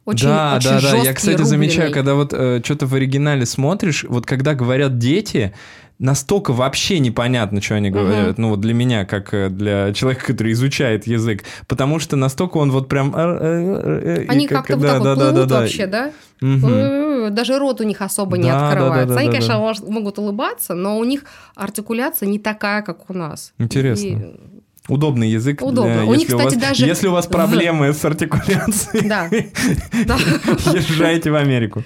Speaker 2: очень,
Speaker 1: да,
Speaker 2: очень
Speaker 1: да, да. Я, кстати, замечаю,
Speaker 2: рубленый.
Speaker 1: когда вот что-то в оригинале смотришь, вот когда говорят дети, настолько вообще непонятно, что они говорят. Ну, вот для меня, как э, для человека, который изучает язык. Потому что настолько он вот прям... э, э,
Speaker 2: Они
Speaker 1: как-
Speaker 2: как-то вот
Speaker 1: да,
Speaker 2: так
Speaker 1: да,
Speaker 2: вот
Speaker 1: да,
Speaker 2: плывут
Speaker 1: да, да.
Speaker 2: вообще, да? Э, Даже рот у них особо не
Speaker 1: Да, да,
Speaker 2: открывается.
Speaker 1: да, да,
Speaker 2: Они,
Speaker 1: да,
Speaker 2: конечно,
Speaker 1: да.
Speaker 2: могут улыбаться, но у них артикуляция не такая, как у нас.
Speaker 1: Интересно.
Speaker 2: И-
Speaker 1: Удобный язык. для-
Speaker 2: Удобно. У них,
Speaker 1: если
Speaker 2: кстати,
Speaker 1: вас,
Speaker 2: даже
Speaker 1: Если у вас
Speaker 2: в-
Speaker 1: проблемы с артикуляцией,
Speaker 2: Да.
Speaker 1: Езжайте в Америку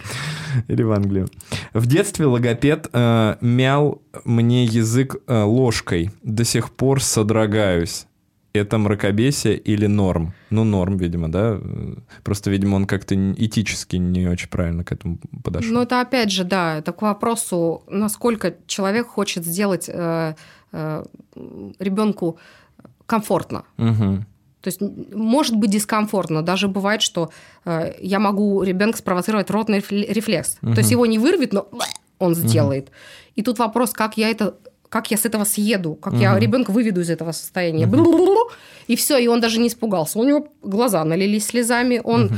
Speaker 1: или в Англию. В детстве логопед э, мял мне язык э, ложкой. До сих пор содрогаюсь. Это мракобесие или норм? Ну, норм, видимо, да? Э, Просто, видимо, он как-то этически не очень правильно к этому подошел.
Speaker 2: Но это опять же, да, это к вопросу, насколько человек хочет сделать э, ребенку комфортно.
Speaker 1: Мгм.
Speaker 2: То есть может быть дискомфортно. Даже бывает, что э, я могу ребенка спровоцировать ротный рефле- рефлекс.
Speaker 1: Мгм.
Speaker 2: То есть его не вырвет, но он сделает. И тут вопрос, как я это как я с этого съеду, как я
Speaker 1: Мгм.
Speaker 2: ребенка выведу из этого состояния. Блу-блу-блу. И все, и он даже не испугался. У него глаза налились слезами, он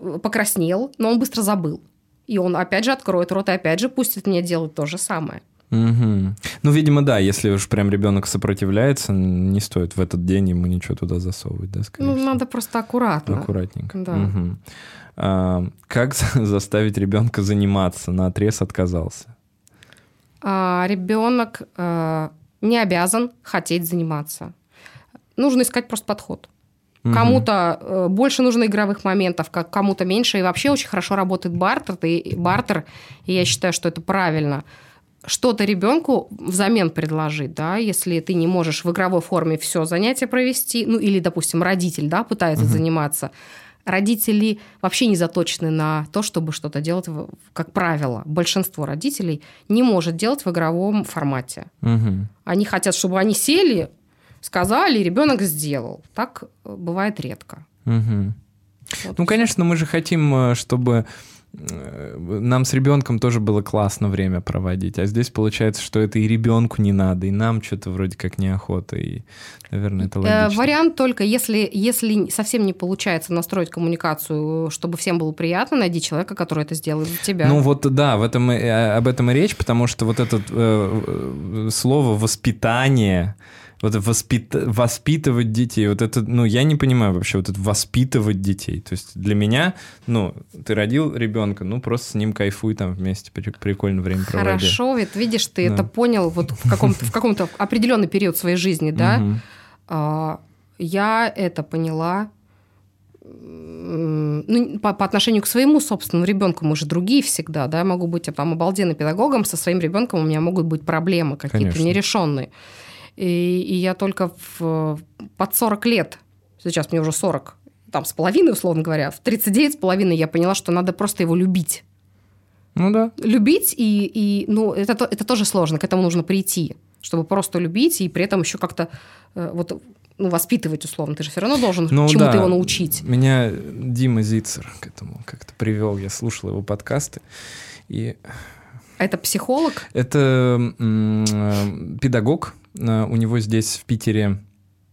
Speaker 2: э, покраснел, но он быстро забыл. И он опять же откроет рот и опять же пустит меня делать то же самое.
Speaker 1: Мгм. Ну, видимо, да, если уж прям ребенок сопротивляется, не стоит в этот день ему ничего туда засовывать, да, скорее
Speaker 2: Ну,
Speaker 1: всего.
Speaker 2: надо просто аккуратно.
Speaker 1: Аккуратненько.
Speaker 2: Да.
Speaker 1: Мгм. А, как заставить ребенка заниматься? На отрез отказался.
Speaker 2: а ребенок э, не обязан хотеть заниматься. Нужно искать просто подход.
Speaker 1: Мгм.
Speaker 2: Кому-то э, больше нужно игровых моментов, как кому-то меньше. И вообще очень хорошо работает бартер. И, бартер, и я считаю, что это правильно. Что-то ребенку взамен предложить, да, если ты не можешь в игровой форме все занятие провести, ну или, допустим, родитель, да, пытается
Speaker 1: Мгм.
Speaker 2: заниматься. Родители вообще не заточены на то, чтобы что-то делать, как правило. Большинство родителей не может делать в игровом формате.
Speaker 1: Мгм.
Speaker 2: Они хотят, чтобы они сели, сказали, и ребенок сделал. Так э, бывает редко.
Speaker 1: Мгм.
Speaker 2: Вот
Speaker 1: Ну,
Speaker 2: и
Speaker 1: конечно, мы же хотим, э, чтобы нам с ребенком тоже было классно время проводить. А здесь получается, что это и ребенку не надо, и нам что-то вроде как неохота. И, наверное, это
Speaker 2: Э,
Speaker 1: логично.
Speaker 2: Вариант только, если, если совсем не получается настроить коммуникацию, чтобы всем было приятно, найди человека, который это сделает за тебя.
Speaker 1: Ну вот да, в этом э, об этом и речь, потому что вот это э, э, слово воспитание, вот воспит- воспитывать детей, вот это, ну я не понимаю вообще вот это воспитывать детей. То есть для меня, ну ты родил ребенка, ну просто с ним кайфуй там вместе, при- прикольно время проводи.
Speaker 2: Хорошо, ведь видишь, ты
Speaker 1: Да.
Speaker 2: это понял вот в каком-то, в каком-то определенный период своей жизни, да? А, я это поняла ну, по, по отношению к своему собственному ребенку. Мы же другие всегда, да, могу быть там обалденным педагогом, со своим ребенком у меня могут быть проблемы какие-то
Speaker 1: Конечно.
Speaker 2: нерешенные. И, и я только в, под 40 лет, сейчас мне уже 40, там с половиной, условно говоря, в 39 с половиной я поняла, что надо просто его любить.
Speaker 1: Ну да.
Speaker 2: Любить, и, и ну, это, то- это тоже сложно, к этому нужно прийти, чтобы просто любить и при этом еще как-то э, вот, ну, воспитывать, условно. Ты же все равно должен
Speaker 1: Ну
Speaker 2: чему-то
Speaker 1: да.
Speaker 2: его научить.
Speaker 1: Меня Дима Зицер к этому как-то привел. Я слушал его подкасты. И
Speaker 2: А Это психолог?
Speaker 1: Это м, э, педагог. Э, У него здесь в Питере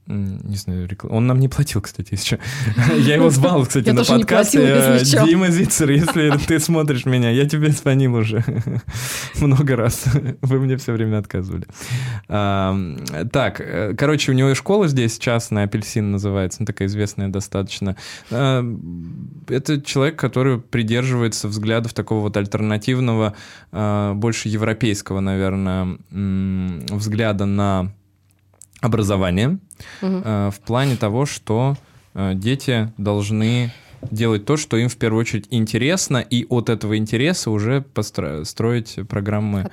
Speaker 1: не знаю, рекла- он нам не платил, кстати, еще. Я его звал, кстати, на
Speaker 2: платила,
Speaker 1: Э. Дима Зицер, если ты смотришь меня, я тебе звонил уже много раз. Вы мне все время отказывали. Так, э, короче, у него и школа здесь частная, апельсин называется, ну, такая известная достаточно. Это человек, который придерживается взглядов такого вот альтернативного, а, больше европейского, наверное, взгляда на образование э, в плане того, что э, дети должны делать то, что им в первую очередь интересно, и от этого интереса уже постро- строить программы,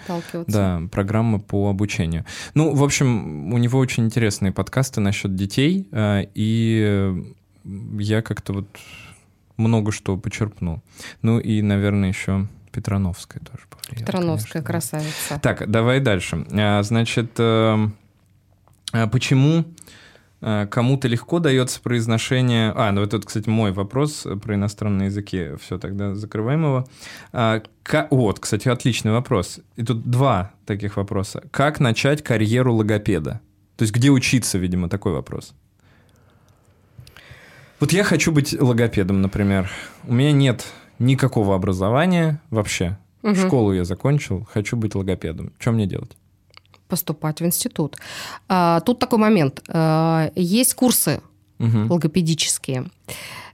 Speaker 1: да, программы по обучению. Ну, в общем, у него очень интересные подкасты насчет детей, э, и я как-то вот много что почерпнул. Ну и, наверное, еще Петрановская тоже повлияла.
Speaker 2: Петрановская
Speaker 1: конечно.
Speaker 2: красавица.
Speaker 1: Так, давай дальше. А, Значит, э, а почему э, кому-то легко дается произношение... А, ну вот это, кстати, мой вопрос про иностранные языки. Все, тогда закрываем его. А, Вот, кстати, отличный вопрос. И тут два таких вопроса. Как начать карьеру логопеда? То есть где учиться, видимо, такой вопрос. Вот я хочу быть логопедом, например. У меня нет никакого образования вообще.
Speaker 2: Мгм.
Speaker 1: Школу я закончил, хочу быть логопедом. Что мне делать?
Speaker 2: Поступать в институт. А, Тут такой момент. А, Есть курсы
Speaker 1: Мгм.
Speaker 2: логопедические.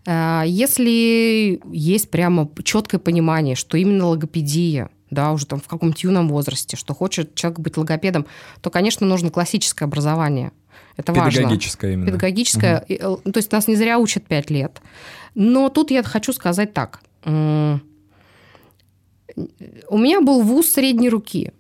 Speaker 2: А, Если есть прямо четкое понимание, что именно логопедия, да, уже там в каком-то юном возрасте, что хочет человек быть логопедом, то, конечно, нужно классическое образование. Это важно.
Speaker 1: Педагогическое именно.
Speaker 2: Педагогическое. Э, То есть нас не зря учат пять лет. Но тут я хочу сказать так. У меня был вуз средней руки.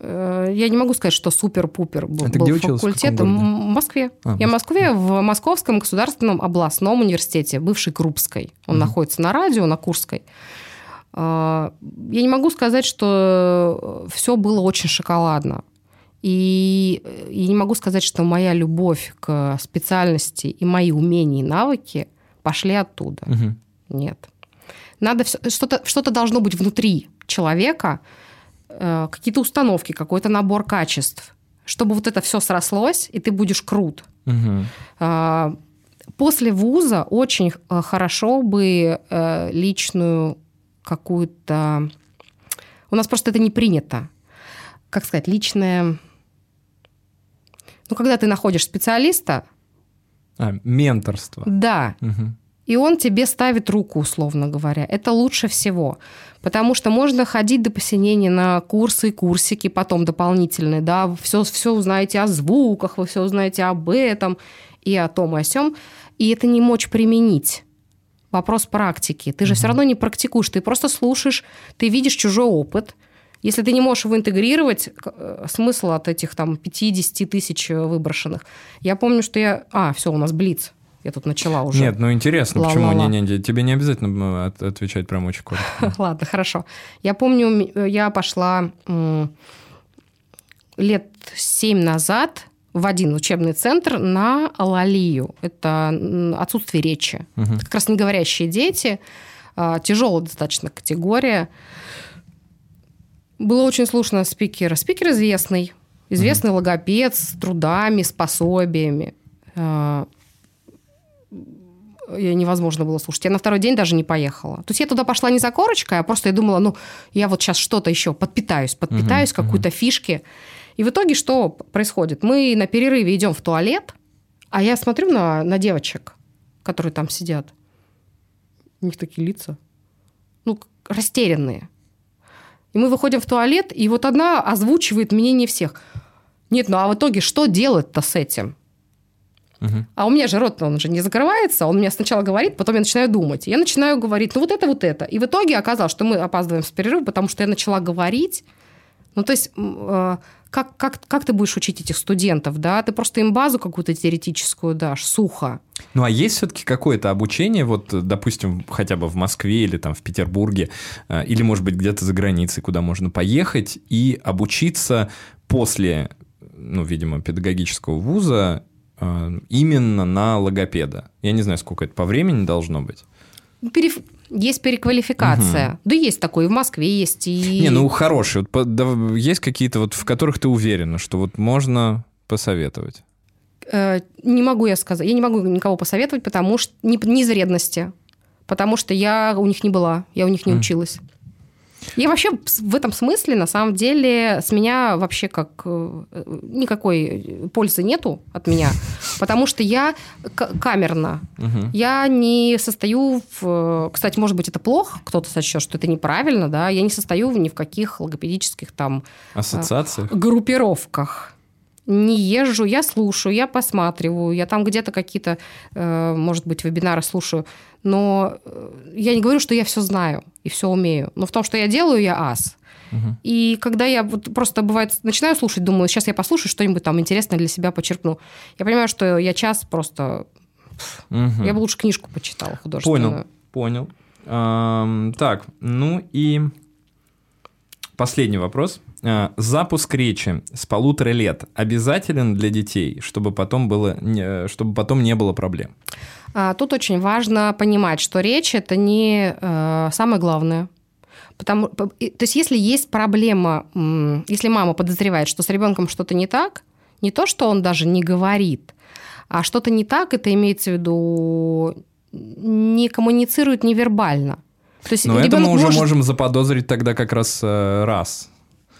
Speaker 2: Э, Я не могу сказать, что супер-пупер был,
Speaker 1: А ты
Speaker 2: был
Speaker 1: где? В
Speaker 2: факультет. М, В Москве.
Speaker 1: А, в
Speaker 2: я в Москве в Московском государственном областном университете, бывший Крупской. Он
Speaker 1: Мгм.
Speaker 2: находится на радио, на Курской. А, Я не могу сказать, что все было очень шоколадно. И я не могу сказать, что моя любовь к специальности и мои умения и навыки пошли оттуда.
Speaker 1: Мгм.
Speaker 2: Нет. Надо всё- что-то, что-то должно быть внутри человека, э, какие-то установки, какой-то набор качеств, чтобы вот это все срослось, и ты будешь крут. А, После вуза очень э, хорошо бы э, личную какую-то... У нас просто это не принято. Как сказать, личное... Ну, когда ты находишь специалиста,
Speaker 1: А, менторство.
Speaker 2: да,
Speaker 1: Мгм.
Speaker 2: И он тебе ставит руку, условно говоря. Это лучше всего. Потому что можно ходить до посинения на курсы и курсики, потом дополнительные, да, все, все узнаете о звуках, вы все узнаете об этом и о том, и о сём, и это не мочь применить. Вопрос практики. Ты же все равно не практикуешь, ты просто слушаешь, ты видишь чужой опыт. Если ты не можешь его интегрировать, э, смысл от этих там 50 тысяч э, выброшенных. Я помню, что я... А, все, у нас Блиц. Я тут начала уже.
Speaker 1: Нет, ну интересно, почему
Speaker 2: Ла-ла-ла.
Speaker 1: не, не, тебе не обязательно от- отвечать прям очень коротко.
Speaker 2: Ладно, хорошо. Я помню, м- я пошла лет семь назад в один учебный центр на алалию. Это отсутствие речи. Это как раз неговорящие дети. а, Тяжелая достаточно категория. Было очень слушно спикера. Спикер известный. Известный логопед с трудами, с пособиями. Невозможно было слушать. Я на второй день даже не поехала. То есть я туда пошла не за корочкой, а просто я думала, ну, я вот сейчас что-то еще подпитаюсь, подпитаюсь,
Speaker 1: Мгм,
Speaker 2: какой-то фишки. И в итоге что происходит? Мы на перерыве идем в туалет, а я смотрю на, на девочек, которые там сидят. У них такие лица, ну, растерянные. И мы выходим в туалет, и вот одна озвучивает мнение всех. Нет, ну а в итоге что делать-то с этим? А у меня же рот, он же не закрывается, он мне сначала говорит, потом я начинаю думать. Я начинаю говорить, ну вот это, вот это. И в итоге оказалось, что мы опаздываем с перерыва, потому что я начала говорить. Ну, то есть, э, как, как, как ты будешь учить этих студентов, да? Ты просто им базу какую-то теоретическую дашь, сухо.
Speaker 1: Ну а есть все-таки какое-то обучение, вот, допустим, хотя бы в Москве или там в Петербурге, э, или, может быть, где-то за границей, куда можно поехать и обучиться после, ну, видимо, педагогического вуза именно на логопеда. Я не знаю, сколько это по времени должно быть.
Speaker 2: Переф- Есть переквалификация. Да есть такое, и в Москве есть, и...
Speaker 1: Не, ну хорошие. Вот, да, есть какие-то вот, в которых ты уверена, что вот можно посоветовать.
Speaker 2: Э, не могу я сказать. Я не могу никого посоветовать, потому что... Не, не из вредности. Потому что я у них не была, я у них не училась. Я вообще в этом смысле, на самом деле, с меня вообще как э, никакой пользы нету от меня, потому что я к- камерно.
Speaker 1: Мгм.
Speaker 2: Я не состою в... Кстати, может быть, это плохо, кто-то сочтет, что это неправильно, да, я не состою ни в каких логопедических там
Speaker 1: Ассоциациях.
Speaker 2: группировках. Не езжу, я слушаю, я посматриваю, я там где-то какие-то, э, может быть, вебинары слушаю, но э, я не говорю, что я все знаю и все умею. Но в том, что я делаю, я ас.
Speaker 1: Мгм.
Speaker 2: И когда я вот просто бывает начинаю слушать, думаю, сейчас я послушаю что-нибудь там интересное для себя почерпну. Я понимаю, что я час просто...
Speaker 1: Мгм.
Speaker 2: Я бы лучше книжку почитала художественную.
Speaker 1: Понял, понял. Ам, так, ну и Последний вопрос. Э, запуск речи с полутора лет обязателен для детей, чтобы потом, было, чтобы потом не было проблем?
Speaker 2: А, тут очень важно понимать, что речь это не э, самое главное. Потому, то есть, если есть проблема, если мама подозревает, что с ребенком что-то не так, не то, что он даже не говорит, а что-то не так, это имеется в виду не коммуницирует невербально.
Speaker 1: То есть Но это мы уже может... можем заподозрить тогда как раз э, раз.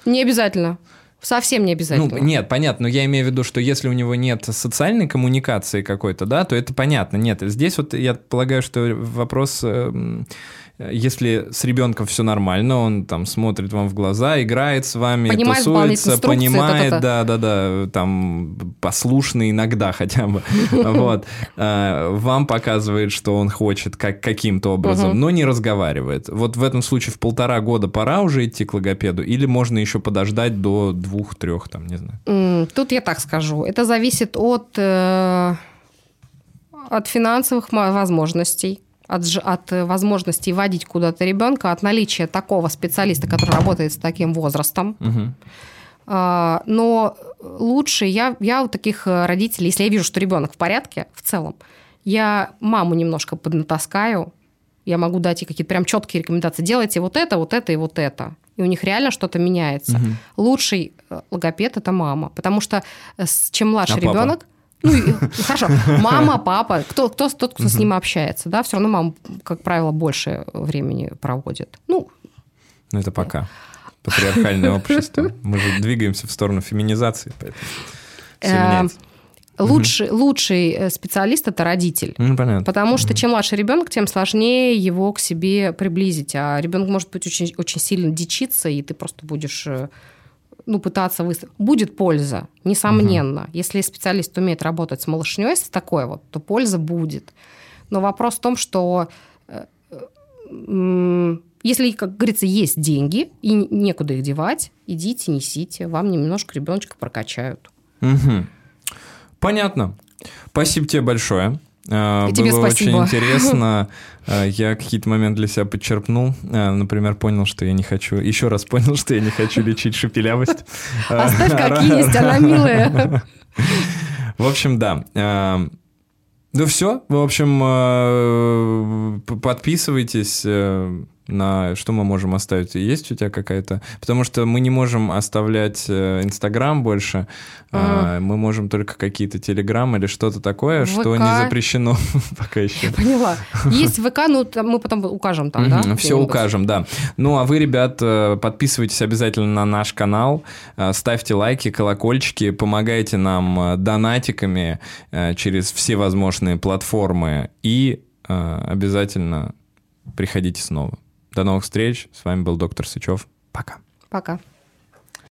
Speaker 2: Не обязательно. Совсем не обязательно.
Speaker 1: Ну, нет, понятно, но я имею в виду, что если у него нет социальной коммуникации какой-то, да, то это понятно. Нет, здесь вот я полагаю, что вопрос э, если с ребенком все нормально, он там смотрит вам в глаза, играет с вами, понимает, тусуется, понимает, да, да, да, там послушный иногда хотя бы, вот, э, вам показывает, что он хочет как каким-то образом, но не разговаривает. Вот в этом случае в полтора года пора уже идти к логопеду, или можно еще подождать до двух-трех, там, не знаю.
Speaker 2: Тут я так скажу, это зависит от э, от финансовых возможностей от, от возможности водить куда-то ребенка, от наличия такого специалиста, который работает с таким возрастом. Угу. Но лучше я, я у таких родителей, если я вижу, что ребенок в порядке в целом, я маму немножко поднатаскаю, я могу дать ей какие-то прям четкие рекомендации. Делайте вот это, вот это и вот это. И у них реально что-то меняется. Угу. Лучший э, логопед это мама. Потому что э, чем младше а ребенок, папа? Ну, хорошо, мама, папа, кто, кто, тот, кто с ним общается, да, все равно мама, как правило, больше времени проводит. Ну,
Speaker 1: ну это пока. Патриархальное общество. Мы же двигаемся в сторону феминизации, поэтому эм,
Speaker 2: лучший э, специалист это родитель.
Speaker 1: Ну, понятно.
Speaker 2: Потому что чем младше ребенок, тем сложнее его к себе приблизить. А ребенок может быть очень, очень сильно дичиться, и ты просто будешь э, ну, пытаться выставить. Будет польза, несомненно. Угу. Если специалист умеет работать с малышней, с такой вот, то польза будет. Но вопрос в том, что э, если, как говорится, есть деньги и некуда их девать, идите, несите, вам немножко ребеночка прокачают.
Speaker 1: Угу. Понятно. Спасибо тебе большое. А,
Speaker 2: Тебе
Speaker 1: Было
Speaker 2: спасибо.
Speaker 1: очень интересно. А, я какие-то моменты для себя подчерпнул. А, например, понял, что я не хочу... Еще раз понял, что я не хочу лечить шепелявость.
Speaker 2: Оставь как есть, она милая.
Speaker 1: В общем, да. Ну все, в общем, подписывайтесь э, на что мы можем оставить? Есть у тебя какая-то? Потому что мы не можем оставлять э, Инстаграм больше, а. мы можем только какие-то Телеграм или что-то такое, ВК. что не запрещено пока еще.
Speaker 2: Я поняла. Есть ВК, ну мы потом укажем там, да?
Speaker 1: Все укажем, да. Ну а вы, ребят, э, подписывайтесь обязательно на наш канал, э, ставьте лайки, колокольчики, помогайте нам донатиками через все возможные платформы и обязательно приходите снова. До новых встреч. С вами был доктор Сычев. Пока.
Speaker 2: Пока.